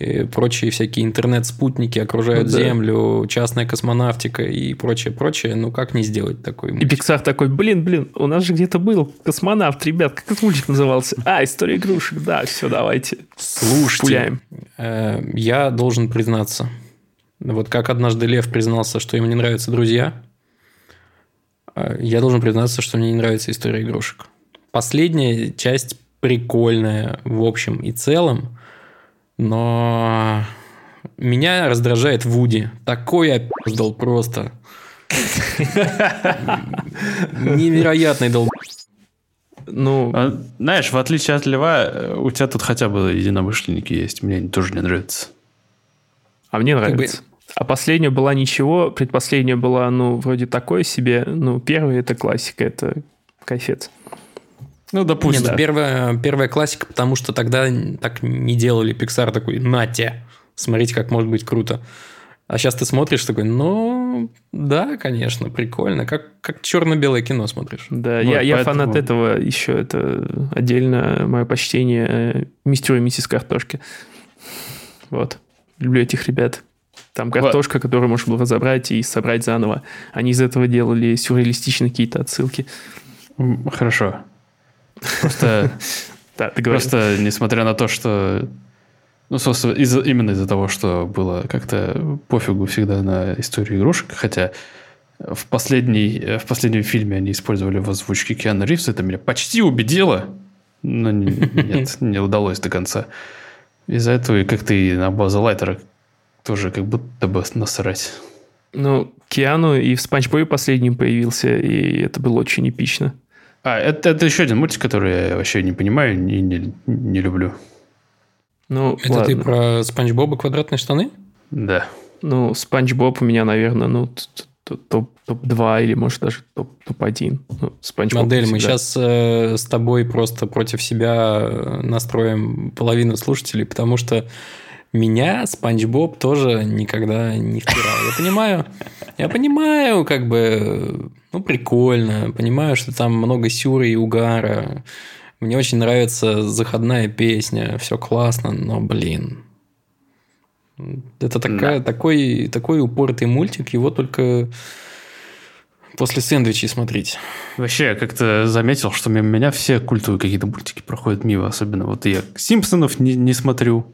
и прочие всякие интернет-спутники окружают ну, да. Землю, частная космонавтика и прочее, прочее. Ну, как не сделать такой мультик? И Pixar такой, блин, блин, у нас же где-то был космонавт, ребят, как этот мультик назывался? А, история игрушек, да, все, давайте. Слушайте, Пуляем. Э, я должен признаться, вот как однажды Лев признался, что ему не нравятся друзья, э, я должен признаться, что мне не нравится история игрушек. Последняя часть прикольная в общем и целом, но меня раздражает Вуди. Такой я ждал просто. Невероятный долб. Ну, а, знаешь, в отличие от Льва, у тебя тут хотя бы единомышленники есть. Мне они тоже не нравятся. А мне нравится. Как бы... А последняя была ничего, предпоследняя была, ну, вроде такое себе. Ну, первая это классика, это кайфец. Ну, допустим. Нет, ну, первая, первая классика, потому что тогда так не делали. Pixar такой, нате, смотрите, как может быть круто. А сейчас ты смотришь такой, ну, да, конечно, прикольно. Как, как черно-белое кино смотришь. Да, Вот, я, я поэтому- фанат этого еще. Это отдельно мое почтение э, мистеру и миссис Картошки. Вот. Люблю этих ребят. Там картошка, которую можно было разобрать и собрать заново. Они из этого делали сюрреалистичные какие-то отсылки. Хорошо. Просто, Да, ты просто несмотря на то, что... Ну, собственно, из-за- именно из-за того, что было как-то пофигу всегда на историю игрушек, хотя в, последней, э, в последнем фильме они использовали в озвучке Киану Ривз, это меня почти убедило, но не- нет, не удалось до конца. Из-за этого и как-то и на База Лайтера тоже как будто бы насрать. Ну, Киану и в Спанч Бобе последним появился, и это было очень эпично. А, это, это еще один мультик, который я вообще не понимаю и не, не люблю. Ну, Это ладно. ты про Спанч Боба квадратные штаны? Да. Ну, Спанч Боб у меня, наверное, ну, т- т- топ- топ-2 или, может, даже топ- топ-1. Ну, Спанч Боб Модель, мы всегда. сейчас с тобой просто против себя э, настроим половину слушателей, потому что меня Спанч Боб тоже никогда не втирал. Я понимаю, я понимаю, как бы, ну, прикольно, понимаю, что там много сюра и угара. Мне очень нравится заходная песня, все классно, но, блин, это такая, такой, такой упоротый мультик, его только после сэндвичей смотреть. Вообще, я как-то заметил, что мимо меня все культовые какие-то мультики проходят мимо. Особенно вот я Симпсонов не, не смотрю.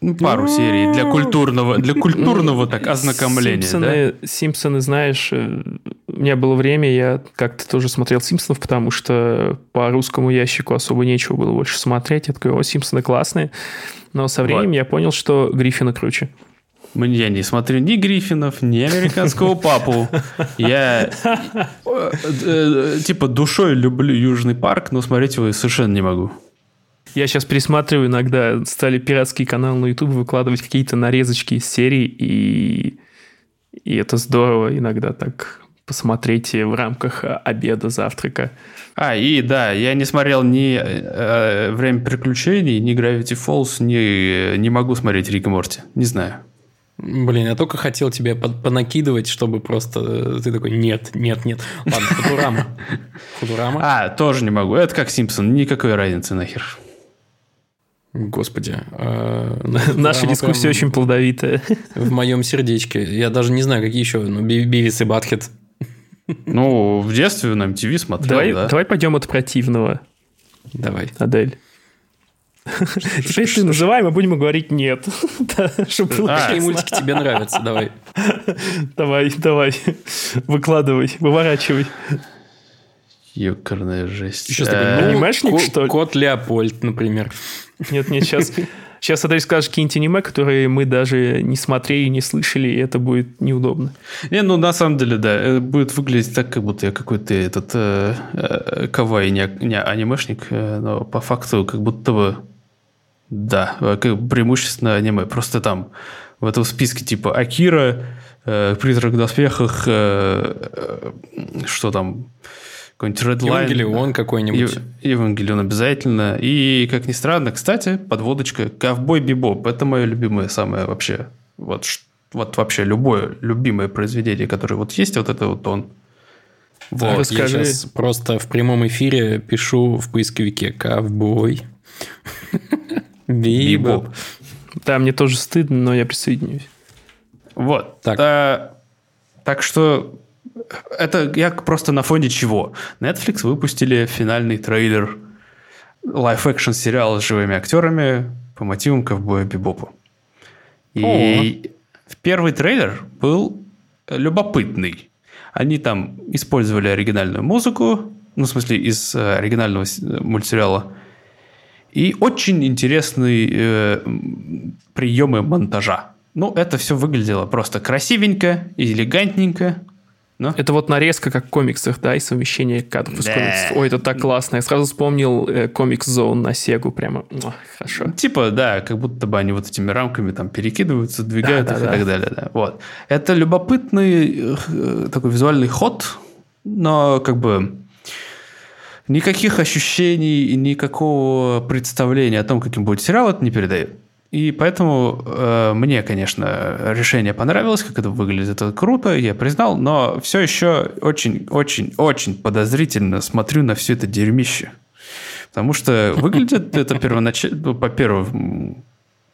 Ну, пару серий для культурного, для культурного так ознакомления. Симпсоны, Симпсоны, знаешь, э, у меня было время, я как-то тоже смотрел Симпсонов, потому что по русскому ящику особо нечего было больше смотреть. Я такой, о, Симпсоны классные. Но со временем я понял, что Гриффины круче. да? Я не смотрю ни Гриффинов, ни американского папу. Я э, э, типа душой люблю Южный парк, но смотреть его совершенно не могу. Я сейчас пересматриваю иногда, стали пиратский канал на YouTube выкладывать какие-то нарезочки из серий, и, и это здорово иногда так посмотреть в рамках а, обеда, завтрака. А, и да, я не смотрел ни э, «Время приключений», ни «Gravity Falls», ни не могу смотреть «Рик и Морти». Не знаю. Блин, я только хотел тебя под- понакидывать, чтобы просто э, ты такой, нет, нет, нет. Ладно, Футурама. Футурама. А, тоже не могу. Это как Симпсон, никакой разницы нахер. Господи. э, Наша дискуссия очень плодовитая. В моем сердечке. Я даже не знаю, какие еще. Ну, Би- Бивис и Батхед. Ну, в детстве на MTV смотрел, Давай, да. давай пойдем от противного, Давай. Адель. Теперь ты называй, мы будем говорить нет. А. Какие мультики тебе нравятся? Давай. Давай, давай. Выкладывай, выворачивай. Ёкарная жесть. Еще Э, такой, ну, анимешник, что ли? Кот Леопольд, например. Нет, нет, сейчас... Сейчас Адель скажет какие-нибудь аниме, которые мы даже не смотрели, не слышали, и это будет неудобно. Не, ну на самом деле, да, э, будет выглядеть так, как будто я какой-то этот э, э, кавай, не, не анимешник, э, но по факту как будто бы, да, э, как преимущественно аниме. Просто там в этом списке типа Акира, э, Призрак в доспехах, э, э, что там, какой-нибудь Redline. Евангелион какой-нибудь. Ев- Евангелион обязательно. И, как ни странно, кстати, подводочка «Ковбой Бибоп». Это мое любимое самое вообще. Вот, вот вообще любое любимое произведение, которое вот есть, вот это вот он. Так, Вот. я Расскажи. сейчас просто в прямом эфире пишу в поисковике «Ковбой». Бибоп. Да, мне тоже стыдно, но я присоединюсь. Вот. Так. А, так что это я просто на фоне чего? Netflix выпустили финальный трейлер live-action сериала с живыми актерами по мотивам ковбоя Бибопа. И первый трейлер был любопытный. Они там использовали оригинальную музыку, ну, в смысле, из э, оригинального с- мультсериала. И очень интересные э, приемы монтажа. Ну, это все выглядело просто красивенько, элегантненько. Но Это вот нарезка, как в комиксах, да, и совмещение кадров из Да. комиксов. Ой, это так классно. Я сразу вспомнил э, комикс Зон на Сегу. Прямо муа, хорошо. Типа, да, как будто бы они вот этими рамками там перекидываются, двигают Да, их да, и да. так далее. Да. Вот. Это любопытный э, такой визуальный ход, но как бы никаких ощущений и никакого представления о том, каким будет сериал, это не передает. И поэтому э, мне, конечно, решение понравилось, как это выглядит, это круто, я признал, но все еще очень-очень-очень подозрительно смотрю на все это дерьмище. Потому что выглядит это первоначально, ну, по первым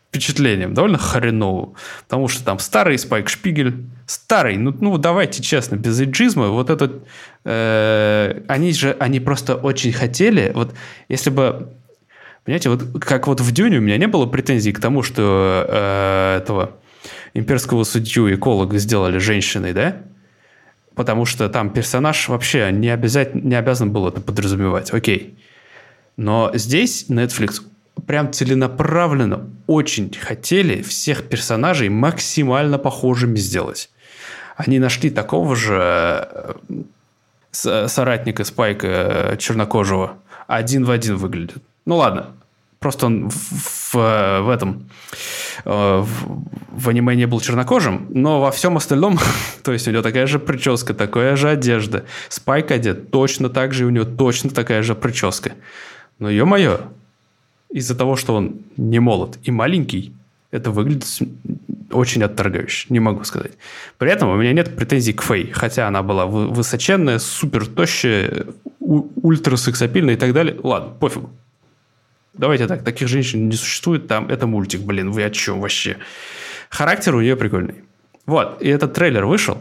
впечатлениям довольно хреново. Потому что там старый Спайк Шпигель, старый, ну, ну давайте честно, без эйджизма, вот этот, э, они же, они просто очень хотели, вот если бы Понимаете, вот как вот в Дюне у меня не было претензий к тому, что э, этого имперского судью эколога сделали женщиной, да? Потому что там персонаж вообще не, обязательно, не обязан был это подразумевать. Окей. Но здесь Netflix прям целенаправленно очень хотели всех персонажей максимально похожими сделать. Они нашли такого же э, соратника Спайка э, чернокожего. Один в один выглядит. Ну ладно, просто он в, в, этом э, в, в аниме не был чернокожим, но во всем остальном, то есть у него такая же прическа, такая же одежда. Спайк одет точно так же, и у него точно такая же прическа. Но ё-моё, из-за того, что он не молод и маленький, это выглядит очень отторгающе, не могу сказать. При этом у меня нет претензий к Фэй, хотя она была высоченная, супер тощая, ультрасексапильная и так далее. Ладно, пофигу. Давайте так, таких женщин не существует, там это мультик, блин, вы о чем вообще? Характер у нее прикольный. Вот, и этот трейлер вышел,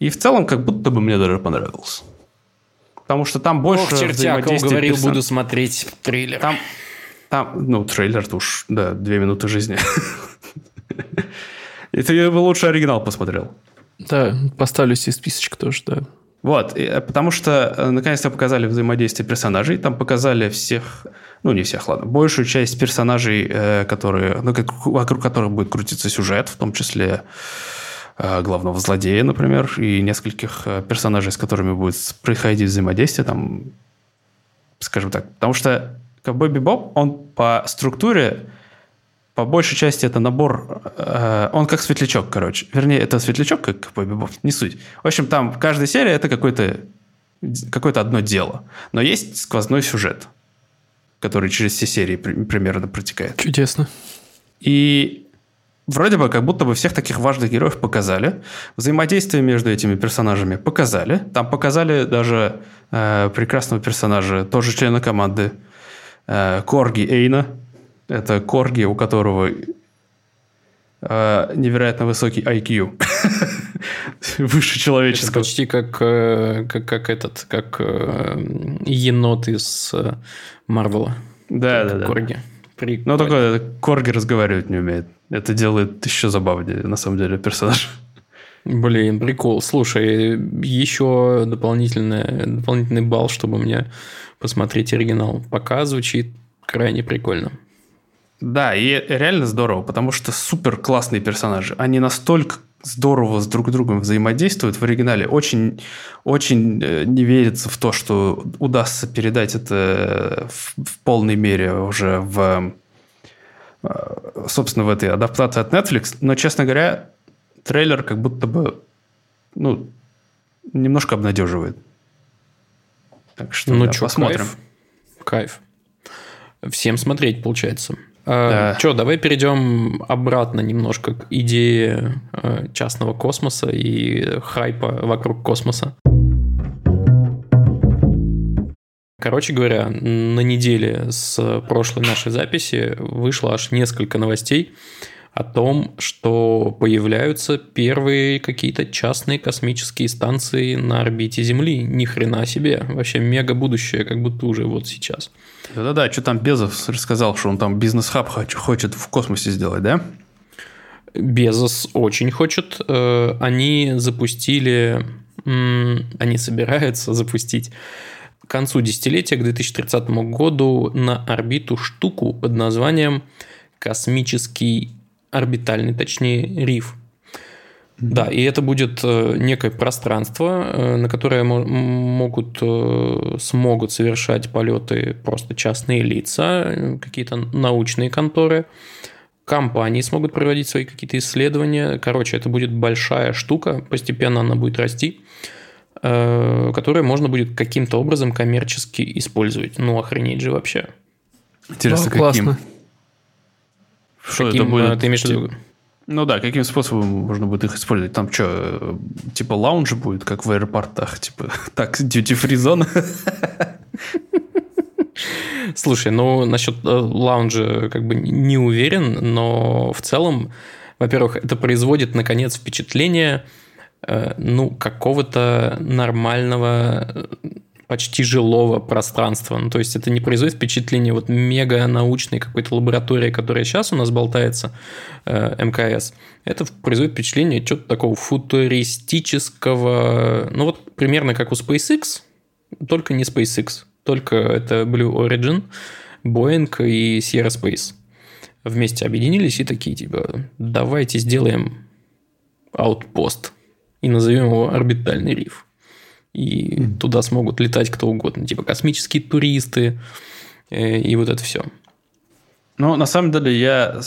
и в целом как будто бы мне даже понравился. Потому что там больше Ох, чертяк, говорил, персон... буду смотреть трейлер. Там, там, ну, трейлер-то уж, да, две минуты жизни. И ты бы лучше оригинал посмотрел. Да, поставлю себе списочек тоже, да. Вот, и, э, потому что э, наконец-то показали взаимодействие персонажей, там показали всех, ну не всех, ладно, большую часть персонажей, э, которые, ну, как, вокруг которых будет крутиться сюжет, в том числе главного злодея, например, и нескольких персонажей, с которыми будет происходить взаимодействие, там, скажем так. Потому что Ковбой Бибоп, он по структуре по большей части это набор, э, он как светлячок, короче. Вернее, это светлячок, как Бобби Боб, не суть. В общем, там каждая серия это какое-то какое-то одно дело. Но есть сквозной сюжет, который через все серии примерно протекает. Чудесно. И вроде бы как будто бы всех таких важных героев показали. Взаимодействие между этими персонажами показали. Там показали даже э, прекрасного персонажа, тоже члена команды, э, Корги Эйна, это Корги, у которого э, невероятно высокий IQ. Выше человеческого. Это почти как, э, как, как этот, как э, енот из э, Марвела. Да, да, да. Корги. Ну, только Корги разговаривать не умеет. Это делает еще забавнее, на самом деле, персонаж. Блин, прикол. Слушай, еще дополнительный, дополнительный балл, чтобы мне посмотреть оригинал. Пока звучит крайне прикольно. Да, и реально здорово, потому что супер классные персонажи. Они настолько здорово с друг другом взаимодействуют в оригинале. Очень, очень э, не верится в то, что удастся передать это в, в полной мере уже в, э, собственно, в этой адаптации от Netflix. Но, честно говоря, трейлер как будто бы ну, немножко обнадеживает. Так что ну, да, что, посмотрим. Кайф. кайф. Всем смотреть, получается. Да. Че, давай перейдем обратно немножко к идее э, частного космоса и хайпа вокруг космоса. Короче говоря, на неделе с прошлой нашей записи вышло аж несколько новостей о том, что появляются первые какие-то частные космические станции на орбите Земли. Ни хрена себе. Вообще мега будущее, как будто уже вот сейчас. Да-да-да, что там Безос рассказал, что он там бизнес-хаб хочет в космосе сделать, да? Безос очень хочет. Э, они запустили, они собираются запустить к концу десятилетия, к 2030 году, на орбиту штуку под названием космический орбитальный, точнее, риф. Да, и это будет э, некое пространство, э, на которое могут, э, смогут совершать полеты просто частные лица, какие-то научные конторы, компании смогут проводить свои какие-то исследования. Короче, это будет большая штука, постепенно она будет расти. которые можно будет каким-то образом коммерчески использовать. Ну, охренеть же вообще. Интересно, Да, каким? классно. Что Каким, это будет? э, Ты имеешь в виду? Ну да, каким способом можно будет их использовать? Там что, типа лаунж будет, как в аэропортах? Типа, так, duty-free зона? Слушай, ну насчет э, лаунжа как бы не уверен, но в целом, во-первых, это производит наконец впечатление э, ну какого-то нормального почти жилого пространства. Ну, то есть это не производит впечатление вот мега научной какой-то лаборатории, которая сейчас у нас болтается, э, МКС. Это производит впечатление чего-то такого футуристического, ну вот примерно как у SpaceX, только не SpaceX, только это Blue Origin, Boeing и Sierra Space вместе объединились и такие типа давайте сделаем аутпост и назовем его орбитальный риф. И туда смогут летать кто угодно, типа космические туристы э, и вот это все. Ну, на самом деле, я,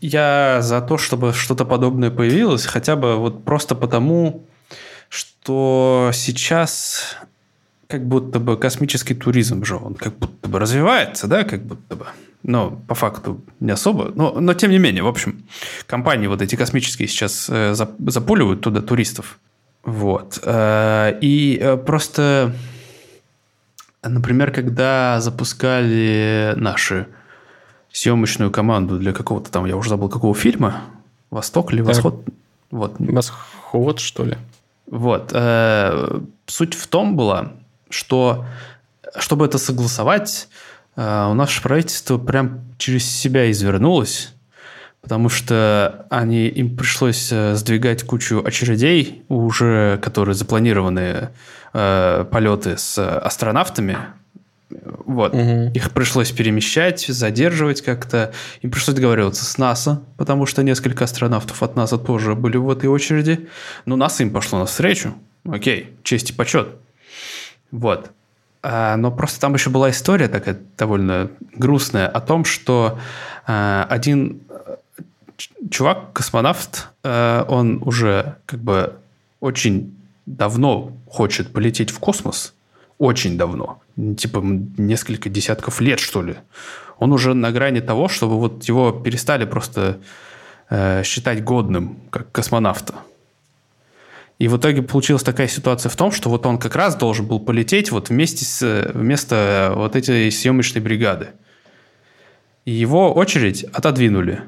я за то, чтобы что-то подобное появилось, хотя бы вот просто потому, что сейчас как будто бы космический туризм же, он как будто бы развивается, да, как будто бы. Но по факту не особо. Но, но тем не менее, в общем, компании вот эти космические сейчас э, зап- запуливают туда туристов. Вот. Э, И э, просто, например, когда запускали наши съемочную команду для какого-то там, я уже забыл, какого фильма, «Восток» или «Восход». Вот. Восход, что ли? Вот. Э, Суть в том была, что чтобы это согласовать, у наше правительство прям через себя извернулось, потому что они, им пришлось э, сдвигать кучу очередей, уже которые запланированы э, полеты с астронавтами. Вот. Мгм. Их пришлось перемещать, задерживать как-то. Им пришлось договариваться с НАСА, потому что несколько астронавтов от НАСА тоже были в этой очереди. Но НАСА им пошло навстречу. Окей, честь и почет. Вот. А, но просто там еще была история такая довольно грустная о том, что а, один э, чувак, космонавт, э, он уже как бы очень давно хочет полететь в космос. Очень давно. Типа несколько десятков лет, что ли. Он уже на грани того, чтобы вот его перестали просто э, считать годным, как космонавта. И в итоге получилась такая ситуация в том, что вот он как раз должен был полететь вот вместе с, вместо вот этой съемочной бригады. И его очередь отодвинули.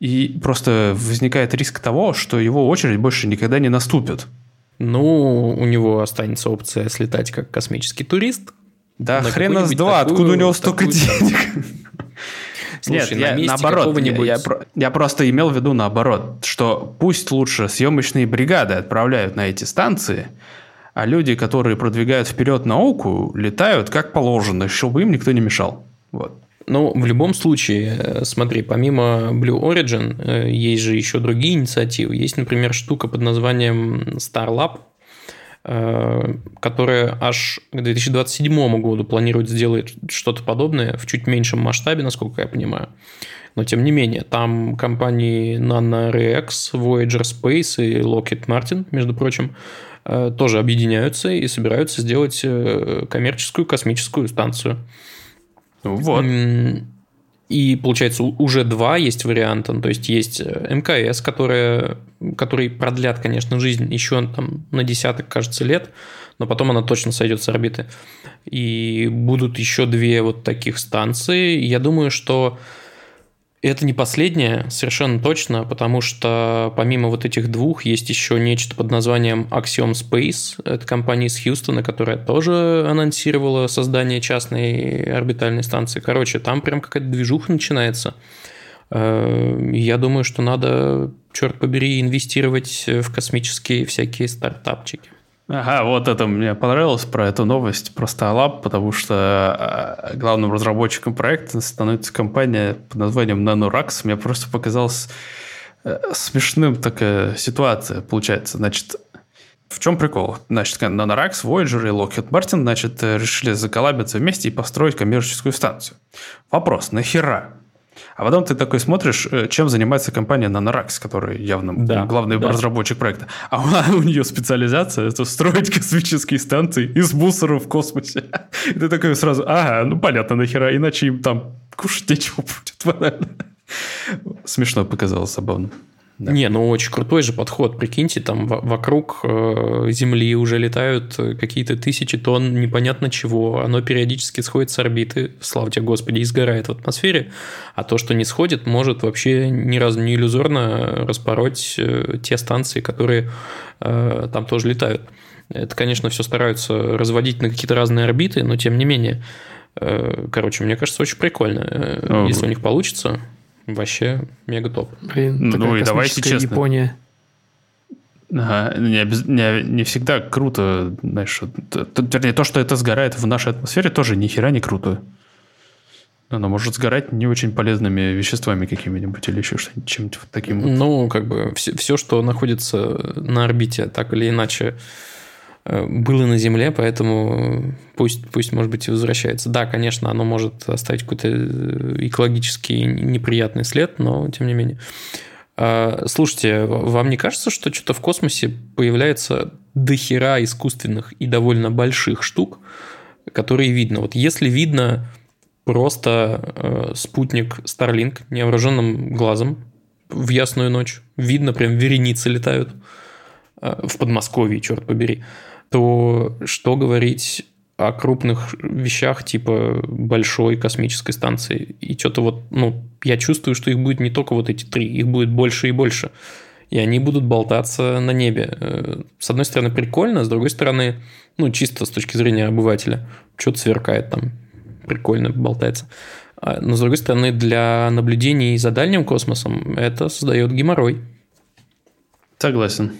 И просто возникает риск того, что его очередь больше никогда не наступит. Ну, у него останется опция слетать как космический турист. Да На хрена с какую-нибудь два, такую- откуда у него столько денег? Слушай, Нет, на я, наоборот, я, я я просто имел в виду наоборот, что пусть лучше съемочные бригады отправляют на эти станции, а люди, которые продвигают вперед науку, летают как положено, чтобы им никто не мешал. Вот. Ну, в любом случае, э, смотри, помимо Blue Origin, э, есть же еще другие инициативы. Есть, например, штука под названием Starlab, э, которая аж к 2027 году планирует сделать что-то подобное в чуть меньшем масштабе, насколько я понимаю. Но тем не менее, там компании NanoRex, Voyager Space и Lockheed Martin, между прочим, тоже объединяются и собираются сделать коммерческую космическую станцию. Вот. И получается, уже два есть варианта. Ну, То есть есть э, МКС, которые, которые продлят, конечно, жизнь еще там на десяток, кажется, лет, но потом она точно сойдет с орбиты. И будут еще две вот таких станции. Я думаю, что это не последнее, совершенно точно, потому что помимо вот этих двух есть еще нечто под названием Axiom Space. Это компания из Хьюстона, которая тоже анонсировала создание частной орбитальной станции. Короче, там прям какая-то движуха начинается. Э, Я думаю, что надо, черт побери, инвестировать в космические всякие стартапчики. Ага, вот это мне понравилось про эту новость, про Starlab, потому что э, главным разработчиком проекта становится компания под названием NanoRax. Мне просто показалось э, смешным такая ситуация получается. Значит, в чем прикол? Значит, NanoRax, Voyager и Lockheed Martin, значит, э, решили заколабиться вместе и построить коммерческую станцию. Вопрос, нахера? А потом ты такой смотришь, э, чем занимается компания Nanorax, которая явно да, главный да. разработчик проекта. А у, у нее специализация – это строить космические станции из мусора в космосе. И ты такой сразу, ага, ну понятно, нахера, иначе им там кушать нечего будет банально. Смешно показалось, забавно. Да. Не, ну очень крутой же подход. Прикиньте, там вокруг э, Земли уже летают э, какие-то тысячи тонн непонятно чего. Оно периодически сходит с орбиты, слава тебе Господи, и сгорает в атмосфере. А то, что не сходит, может вообще ни разу не иллюзорно распороть э, те станции, которые там тоже летают. Это, конечно, все стараются разводить на какие-то разные орбиты, но тем не менее. Короче, мне кажется, очень прикольно. Ну, Если у них получится, Вообще мега топ. Блин, ну и давайте честно. Япония. Ага, не, не, не всегда круто, знаешь, вернее, то, что это сгорает в нашей атмосфере, тоже ни хера не круто. Оно может сгорать не очень полезными веществами какими-нибудь или еще что-нибудь, чем-то таким. Ну, как бы все, все, что находится на орбите, так или иначе, было на Земле, поэтому пусть, пусть, может быть, и возвращается. Да, конечно, оно может оставить какой-то э, экологический неприятный след, но тем не менее. А, слушайте, вам не кажется, что что-то в космосе появляется дохера искусственных и довольно больших штук, которые видно? Вот если видно просто э, спутник Starlink невооруженным глазом в ясную ночь, видно прям вереницы летают в Подмосковье, черт побери, то что говорить о крупных вещах типа большой космической станции. И что-то вот, ну, я чувствую, что их будет не только вот эти три, их будет больше и больше. И они будут болтаться на небе. Э, с одной стороны, прикольно, с другой стороны, ну, чисто с точки зрения обывателя, что-то сверкает там, прикольно болтается. А, но, с другой стороны, для наблюдений за дальним космосом это создает геморрой. Согласен.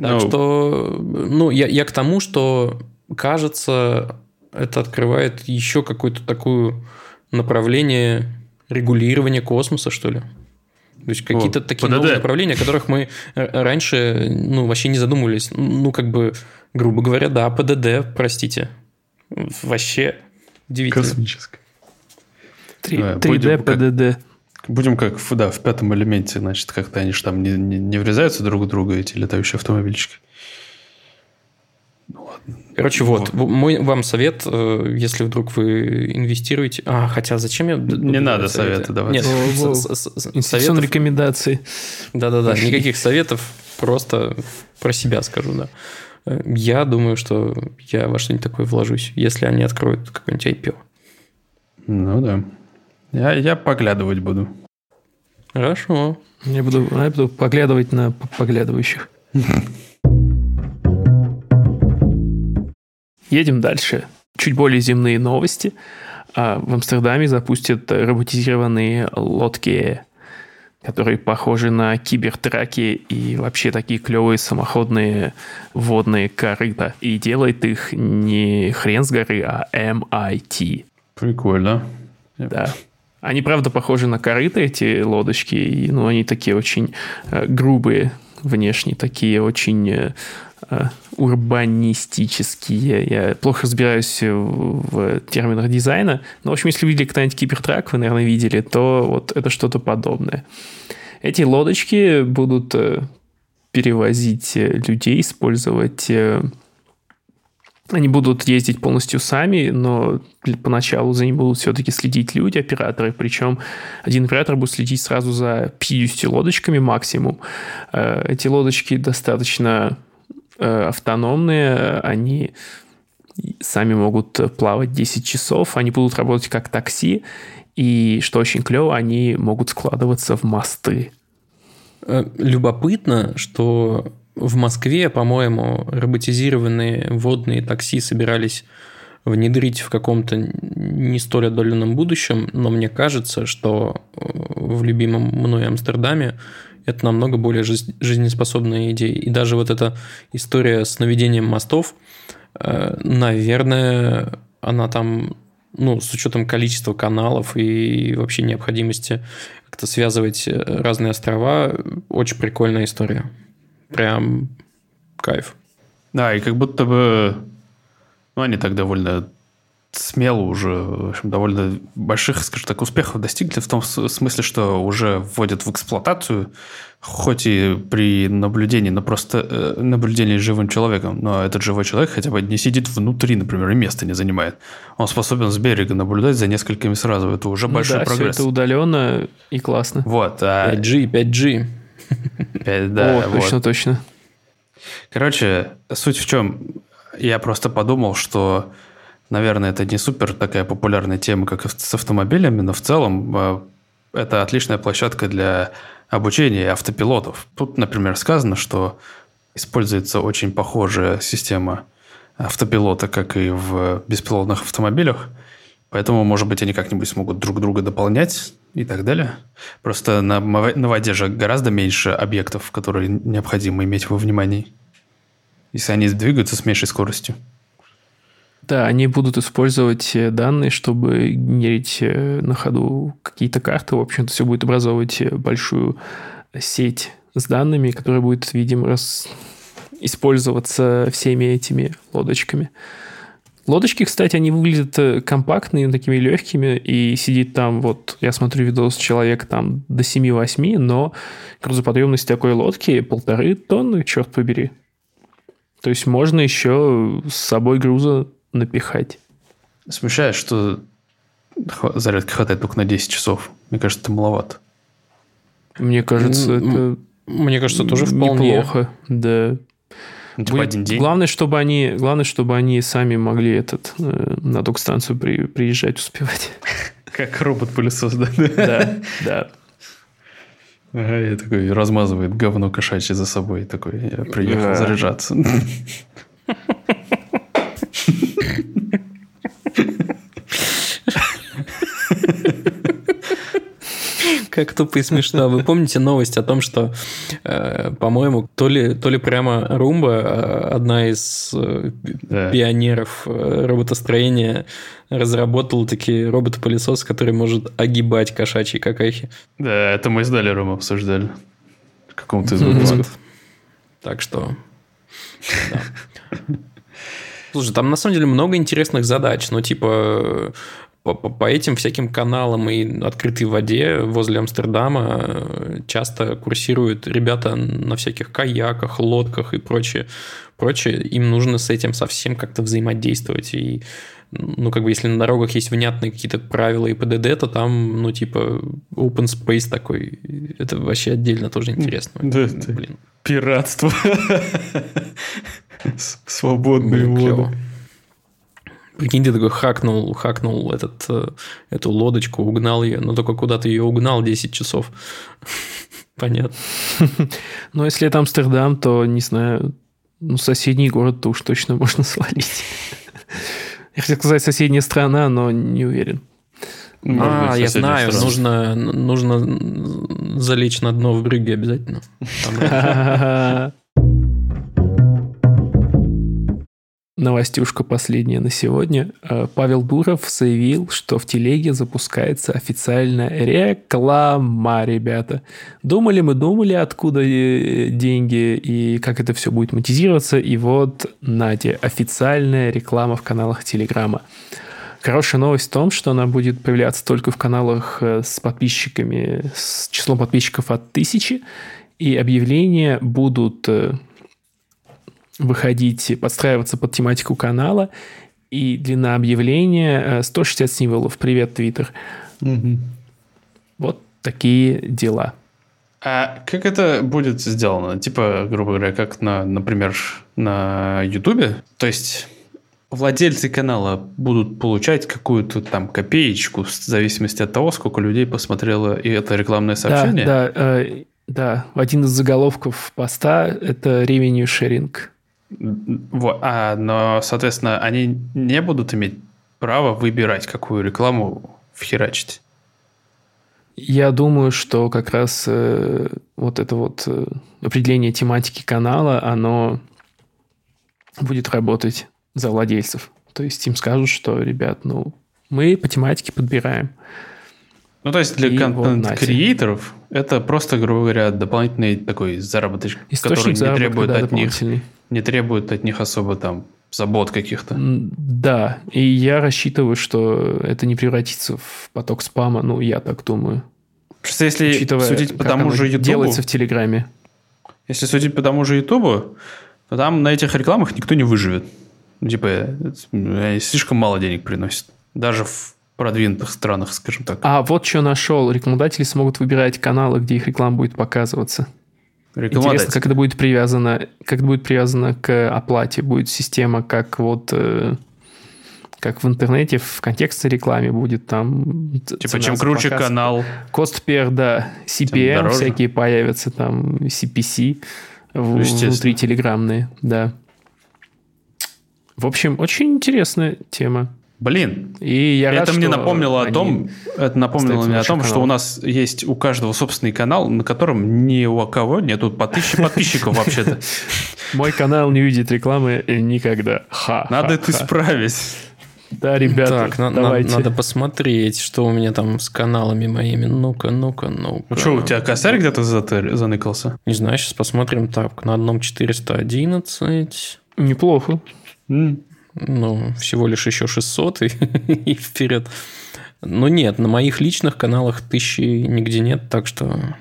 Так ну, что, ну, я, я к тому, что кажется, это открывает еще какое-то такое направление регулирования космоса, что ли. То есть какие-то такие ПДД. новые направления, о которых мы раньше ну, вообще не задумывались. Ну, как бы, грубо говоря, да, ПДД, простите. Вообще удивительно. Космическое. 3D, ПДД. Будем как да, в пятом элементе, значит, как-то они же там не, не, не врезаются друг в друга, эти летающие автомобильчики. Ну, ладно. Короче, вот, вот, мой вам совет, э, если вдруг вы инвестируете... А, хотя зачем я... Не надо советы давать. Нет, советов... рекомендации. Да-да-да, никаких советов, просто про себя скажу, да. Э, я думаю, что я во что-нибудь такое вложусь, если они откроют какой-нибудь IPO. Ну да. Я, я поглядывать буду. Хорошо. Я буду, я буду поглядывать на поглядывающих. Едем дальше. Чуть более земные новости. А, в Амстердаме запустят роботизированные лодки, которые похожи на кибертраки и вообще такие клевые самоходные водные корыта. И делает их не хрен с горы, а MIT. Прикольно. Да. Они, правда, похожи на корыто, эти лодочки, и, ну, они такие очень э, грубые внешне, такие очень э, э, урбанистические. Я плохо разбираюсь в, в терминах дизайна, но, в общем, если видели когда-нибудь кибертрак, вы, наверное, видели, то вот это что-то подобное. Эти лодочки будут э, перевозить э, людей, использовать они будут ездить полностью сами, но поначалу за ним будут все-таки следить люди, операторы. Причем один оператор будет следить сразу за 50 лодочками максимум. Э, эти лодочки достаточно э, автономные, они сами могут плавать 10 часов, они будут работать как такси, и, что очень клево, они могут складываться в мосты. Э, любопытно, что в Москве, по-моему, роботизированные водные такси собирались внедрить в каком-то не столь отдаленном будущем, но мне кажется, что э, в любимом мной Амстердаме это намного более жизнеспособная идея. И даже вот эта история с наведением мостов, э, наверное, она там, ну, с учетом количества каналов и вообще необходимости как-то связывать э, разные острова, очень прикольная история. Прям кайф. Да, и как будто бы... Ну, они так довольно смело уже, в общем, довольно больших, скажем так, успехов достигли в том смысле, что уже вводят в эксплуатацию, хоть и при наблюдении, но просто э, наблюдении живым человеком, но этот живой человек хотя бы не сидит внутри, например, и места не занимает. Он способен с берега наблюдать за несколькими сразу. Это уже ну большой да, прогресс. Все это удаленно и классно. Вот. А... 5G, 5G. 5, да, О, вот. точно, точно. Короче, суть в чем? Я просто подумал, что Наверное, это не супер такая популярная тема, как с автомобилями, но в целом э, это отличная площадка для обучения автопилотов. Тут, например, сказано, что используется очень похожая система автопилота, как и в беспилотных автомобилях. Поэтому, может быть, они как-нибудь смогут друг друга дополнять и так далее. Просто на, на воде же гораздо меньше объектов, которые необходимо иметь во внимании, если они двигаются с меньшей скоростью. Да, они будут использовать э, данные, чтобы генерить э, на ходу какие-то карты. В общем-то, все будет образовывать э, большую сеть с данными, которая будет, видимо, раз... использоваться всеми этими лодочками. Лодочки, кстати, они выглядят компактными, такими легкими, и сидит там, вот, я смотрю видос, человек там до 7-8, но грузоподъемность такой лодки полторы тонны, черт побери. То есть можно еще с собой груза напихать. Смущает, что зарядки хватает только на 10 часов. Мне кажется, это маловато. Мне кажется, это... Мне кажется, тоже вполне. Неплохо, да. Типа один день. Главное, чтобы они, главное, чтобы они сами могли этот, э, на док-станцию при, приезжать, успевать. Как робот-пылесос, да? Да, да. Ага, я такой размазывает говно кошачье за собой. Такой, я приехал заряжаться. Как тупо и смешно. Вы помните новость о том, что, э, по-моему, то ли, то ли прямо Румба, э, одна из э, да. пионеров роботостроения, разработал такие робот-пылесос, который может огибать кошачьи какахи. Да, это мы с Далером обсуждали. В каком-то из выпусков. Так что... Слушай, там на самом деле много интересных задач. Ну, типа, по, по этим всяким каналам и открытой воде возле Амстердама э, часто курсируют ребята на всяких каяках, лодках и прочее. прочее. Им нужно с этим совсем как-то взаимодействовать. И, ну, как бы, если на дорогах есть внятные какие-то правила и ПДД, то там, ну, типа, open space такой. Это вообще отдельно тоже интересно. Да, Блин. Пиратство. Свободные воды. Прикинь, ты такой хакнул, хакнул этот, э, эту лодочку, угнал ее, но только куда ты ее угнал 10 часов. Понятно. Но если это Амстердам, то, не знаю, ну, соседний город-то уж точно можно свалить. Я хотел сказать соседняя страна, но не уверен. А, я знаю, нужно, нужно залечь на дно в брюге обязательно. Новостюшка последняя на сегодня. Э, Павел Дуров заявил, что в телеге запускается официальная реклама, ребята. Думали мы, думали, откуда э, деньги и как это все будет монетизироваться. И вот, Надя, официальная реклама в каналах Телеграма. Хорошая новость в том, что она будет появляться только в каналах э, с подписчиками, с числом подписчиков от тысячи, и объявления будут выходить, подстраиваться под тематику канала. И длина объявления 160 э, символов. Привет, Твиттер. Угу. Вот такие дела. А как это будет сделано? Типа, грубо говоря, как, на, например, на Ютубе? То есть владельцы канала будут получать какую-то там копеечку в зависимости от того, сколько людей посмотрело и это рекламное сообщение? Да, да, э, да. Один из заголовков поста – это revenue sharing. Вот, а, но, соответственно, они не будут иметь права выбирать, какую рекламу вхерачить. Я думаю, что как раз э, вот это вот э, определение тематики канала, оно будет работать за владельцев. То есть им скажут, что, ребят, ну, мы по тематике подбираем. Ну, то есть для контент-креаторов это просто, грубо говоря, дополнительный такой заработок, Источник который не требует да, от них не требует от них особо там забот каких-то. Да, и я рассчитываю, что это не превратится в поток спама, ну, я так думаю. Просто если Учитывая, судить по тому же Ютубу, делается в Телеграме. если судить по тому же Ютубу, то там на этих рекламах никто не выживет. Ну, Типа, они слишком мало денег приносят. Даже в продвинутых странах, скажем так. А вот что нашел. Рекламодатели смогут выбирать каналы, где их реклама будет показываться. Интересно, как это будет привязано, как это будет привязано к оплате. Будет система, как вот э, как в интернете, в контекстной рекламе будет там... Типа, чем круче показ. канал, Cost per, да, CPM всякие появятся, там CPC внутри телеграммные, да. В общем, очень интересная тема. Блин, И я рад, это мне напомнило о том, это напомнило мне о том, наших что у нас есть у каждого собственный канал, на котором ни у кого нету по тысяче подписчиков вообще-то. Мой канал не видит рекламы никогда. Ха. Надо это исправить. Да, ребята, так, на- давайте. надо посмотреть, что у меня там с каналами моими. Ну-ка, ну-ка, ну-ка. Ну что, у тебя косарь где-то заныкался? Не знаю, сейчас посмотрим. Так, на одном 411. Неплохо. Ну, всего лишь еще 600 и, и вперед. Но нет, на моих личных каналах тысячи нигде нет, так что...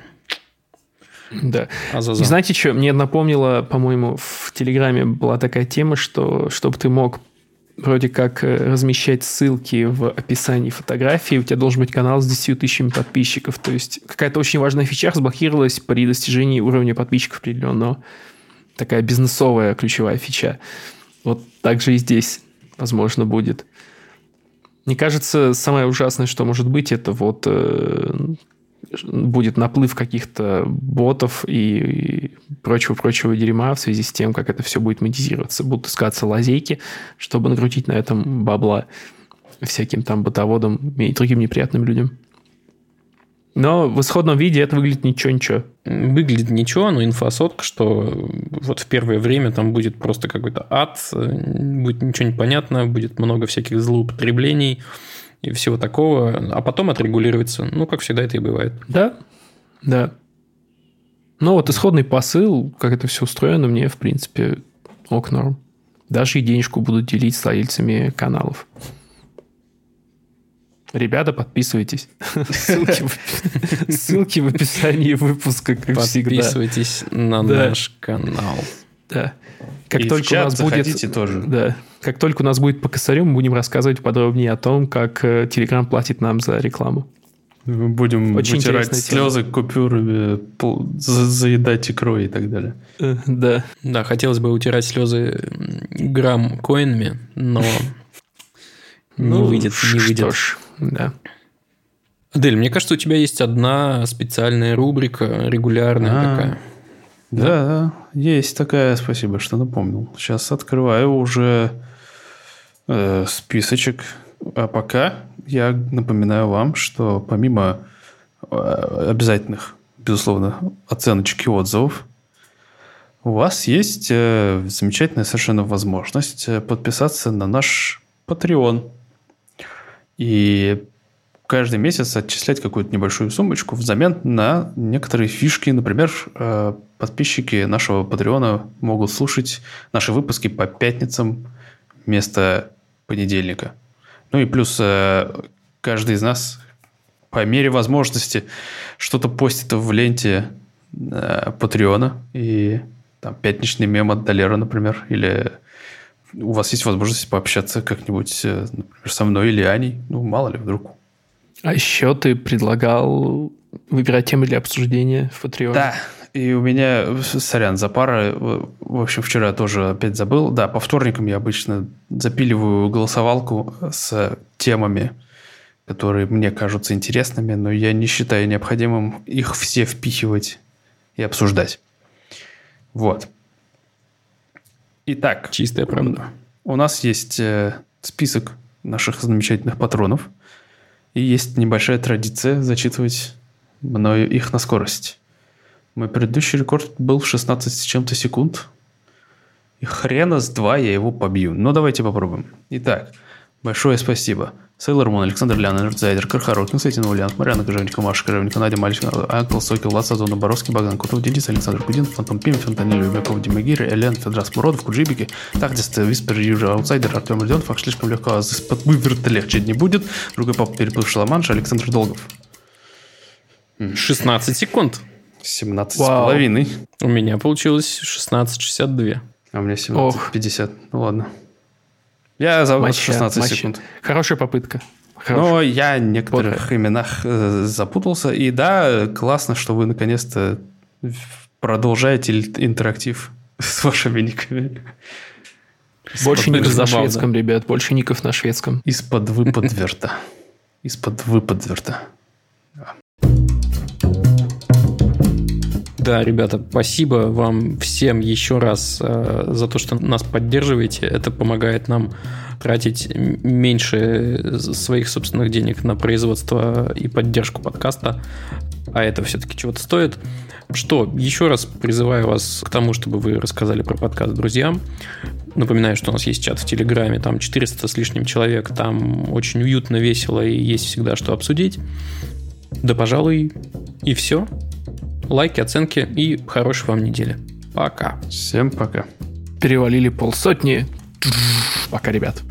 Да. Азаза. И знаете что, мне напомнило, по-моему, в Телеграме была такая тема, что чтобы ты мог вроде как э, размещать ссылки в описании фотографии, у тебя должен быть канал с 10 тысячами подписчиков. То есть какая-то очень важная фича разблокировалась при достижении уровня подписчиков определенного. Такая бизнесовая ключевая фича. Вот так же и здесь, возможно, будет. Мне кажется, самое ужасное, что может быть, это вот э, будет наплыв каких-то ботов и прочего-прочего дерьма в связи с тем, как это все будет монетизироваться. Будут искаться лазейки, чтобы накрутить на этом бабла всяким там ботоводам и другим неприятным людям. Но в исходном виде это выглядит ничего-ничего. Выглядит ничего, но инфосотка, что вот в первое время там будет просто какой-то ад, будет ничего не понятно, будет много всяких злоупотреблений и всего такого, а потом отрегулируется. Ну, как всегда это и бывает. Да, да. Ну вот исходный посыл, как это все устроено, мне, в принципе, ок норм. Даже и денежку будут делить с владельцами каналов. Ребята, подписывайтесь. Ссылки в, описании выпуска, как всегда. Подписывайтесь на наш канал. Да. Как И только у нас будет... тоже. Да. Как только у нас будет по косарю, мы будем рассказывать подробнее о том, как э, Telegram платит нам за рекламу. Мы Будем Очень вытирать тема. слезы купюрами, пол- за- заедать икрой и так далее. Э, Да. Да, хотелось бы утирать слезы грамм коинами, но не Ну, выйдет, не выйдет. Да. Адель, мне кажется, у тебя есть одна специальная рубрика, регулярная А. такая. Да, да, есть такая, спасибо, что напомнил. Сейчас открываю уже э, списочек. А пока я напоминаю вам, что помимо э, обязательных, безусловно, оценочек и отзывов, у вас есть э, замечательная совершенно возможность э, подписаться на наш Patreon. И каждый месяц отчислять какую-то небольшую суммочку взамен на некоторые фишки. Например, э, подписчики нашего Патреона могут слушать наши выпуски по пятницам вместо понедельника. Ну и плюс э, каждый из нас по мере возможности что-то постит в ленте э, Патреона. И там пятничный мем от Долера, например, или у вас есть возможность пообщаться как-нибудь, э, например, со мной или Аней. Ну, мало ли, вдруг. А еще ты предлагал выбирать темы для обсуждения в Patreon. Да, и у меня, сорян, за пара, в общем, вчера тоже опять забыл. Да, по вторникам я обычно запиливаю голосовалку с темами, которые мне кажутся интересными, но я не считаю необходимым их все впихивать и обсуждать. Вот. Итак, Чистая правда. у нас есть э, список наших замечательных патронов. И есть небольшая традиция зачитывать мною их на скорость. Мой предыдущий рекорд был 16 с чем-то секунд. И хрена с два я его побью. Но давайте попробуем. Итак, Большое спасибо. Сейлор Мун, Александр Лян, Энердзайдер, Кархаров, Константин Ульянов, Марьяна Кожевникова, Маша Кожевникова, Надя Мальчик, Анкл, Сокил, Ласа, Зона, Боровский, Богдан Кутов, Денис, Александр Кудин, Фантом Пим, Фонтаниль, Любяков, Димагир, Элен, Федрас Муродов, Куджибики, Тахдист, Виспер, Южа, Аутсайдер, Артем Родион, Фак слишком легко, а из-под выверта легче не будет. Другой папа переплывший Ла-Манш, Александр Долгов. 16 секунд. 17 с половиной. У меня получилось 16.62. А у меня 17.50. Ну ладно. Я за Моча, 16 моча. секунд. Хорошая попытка. Но я в некоторых именах э, запутался. И да, классно, что вы наконец-то продолжаете интерактив с вашими никами. Больше ников на шведском, ребят. Больше ников на шведском. Из-под выподверта. Из-под выподверта. Да, ребята, спасибо вам всем еще раз э, за то, что нас поддерживаете. Это помогает нам тратить меньше своих собственных денег на производство и поддержку подкаста. А это все-таки чего-то стоит. Что, еще раз призываю вас к тому, чтобы вы рассказали про подкаст друзьям. Напоминаю, что у нас есть чат в Телеграме, там 400 с лишним человек, там очень уютно, весело и есть всегда что обсудить. Да, пожалуй, и все. Лайки, оценки и хорошей вам недели. Пока. Всем пока. Перевалили полсотни. Пока, ребят.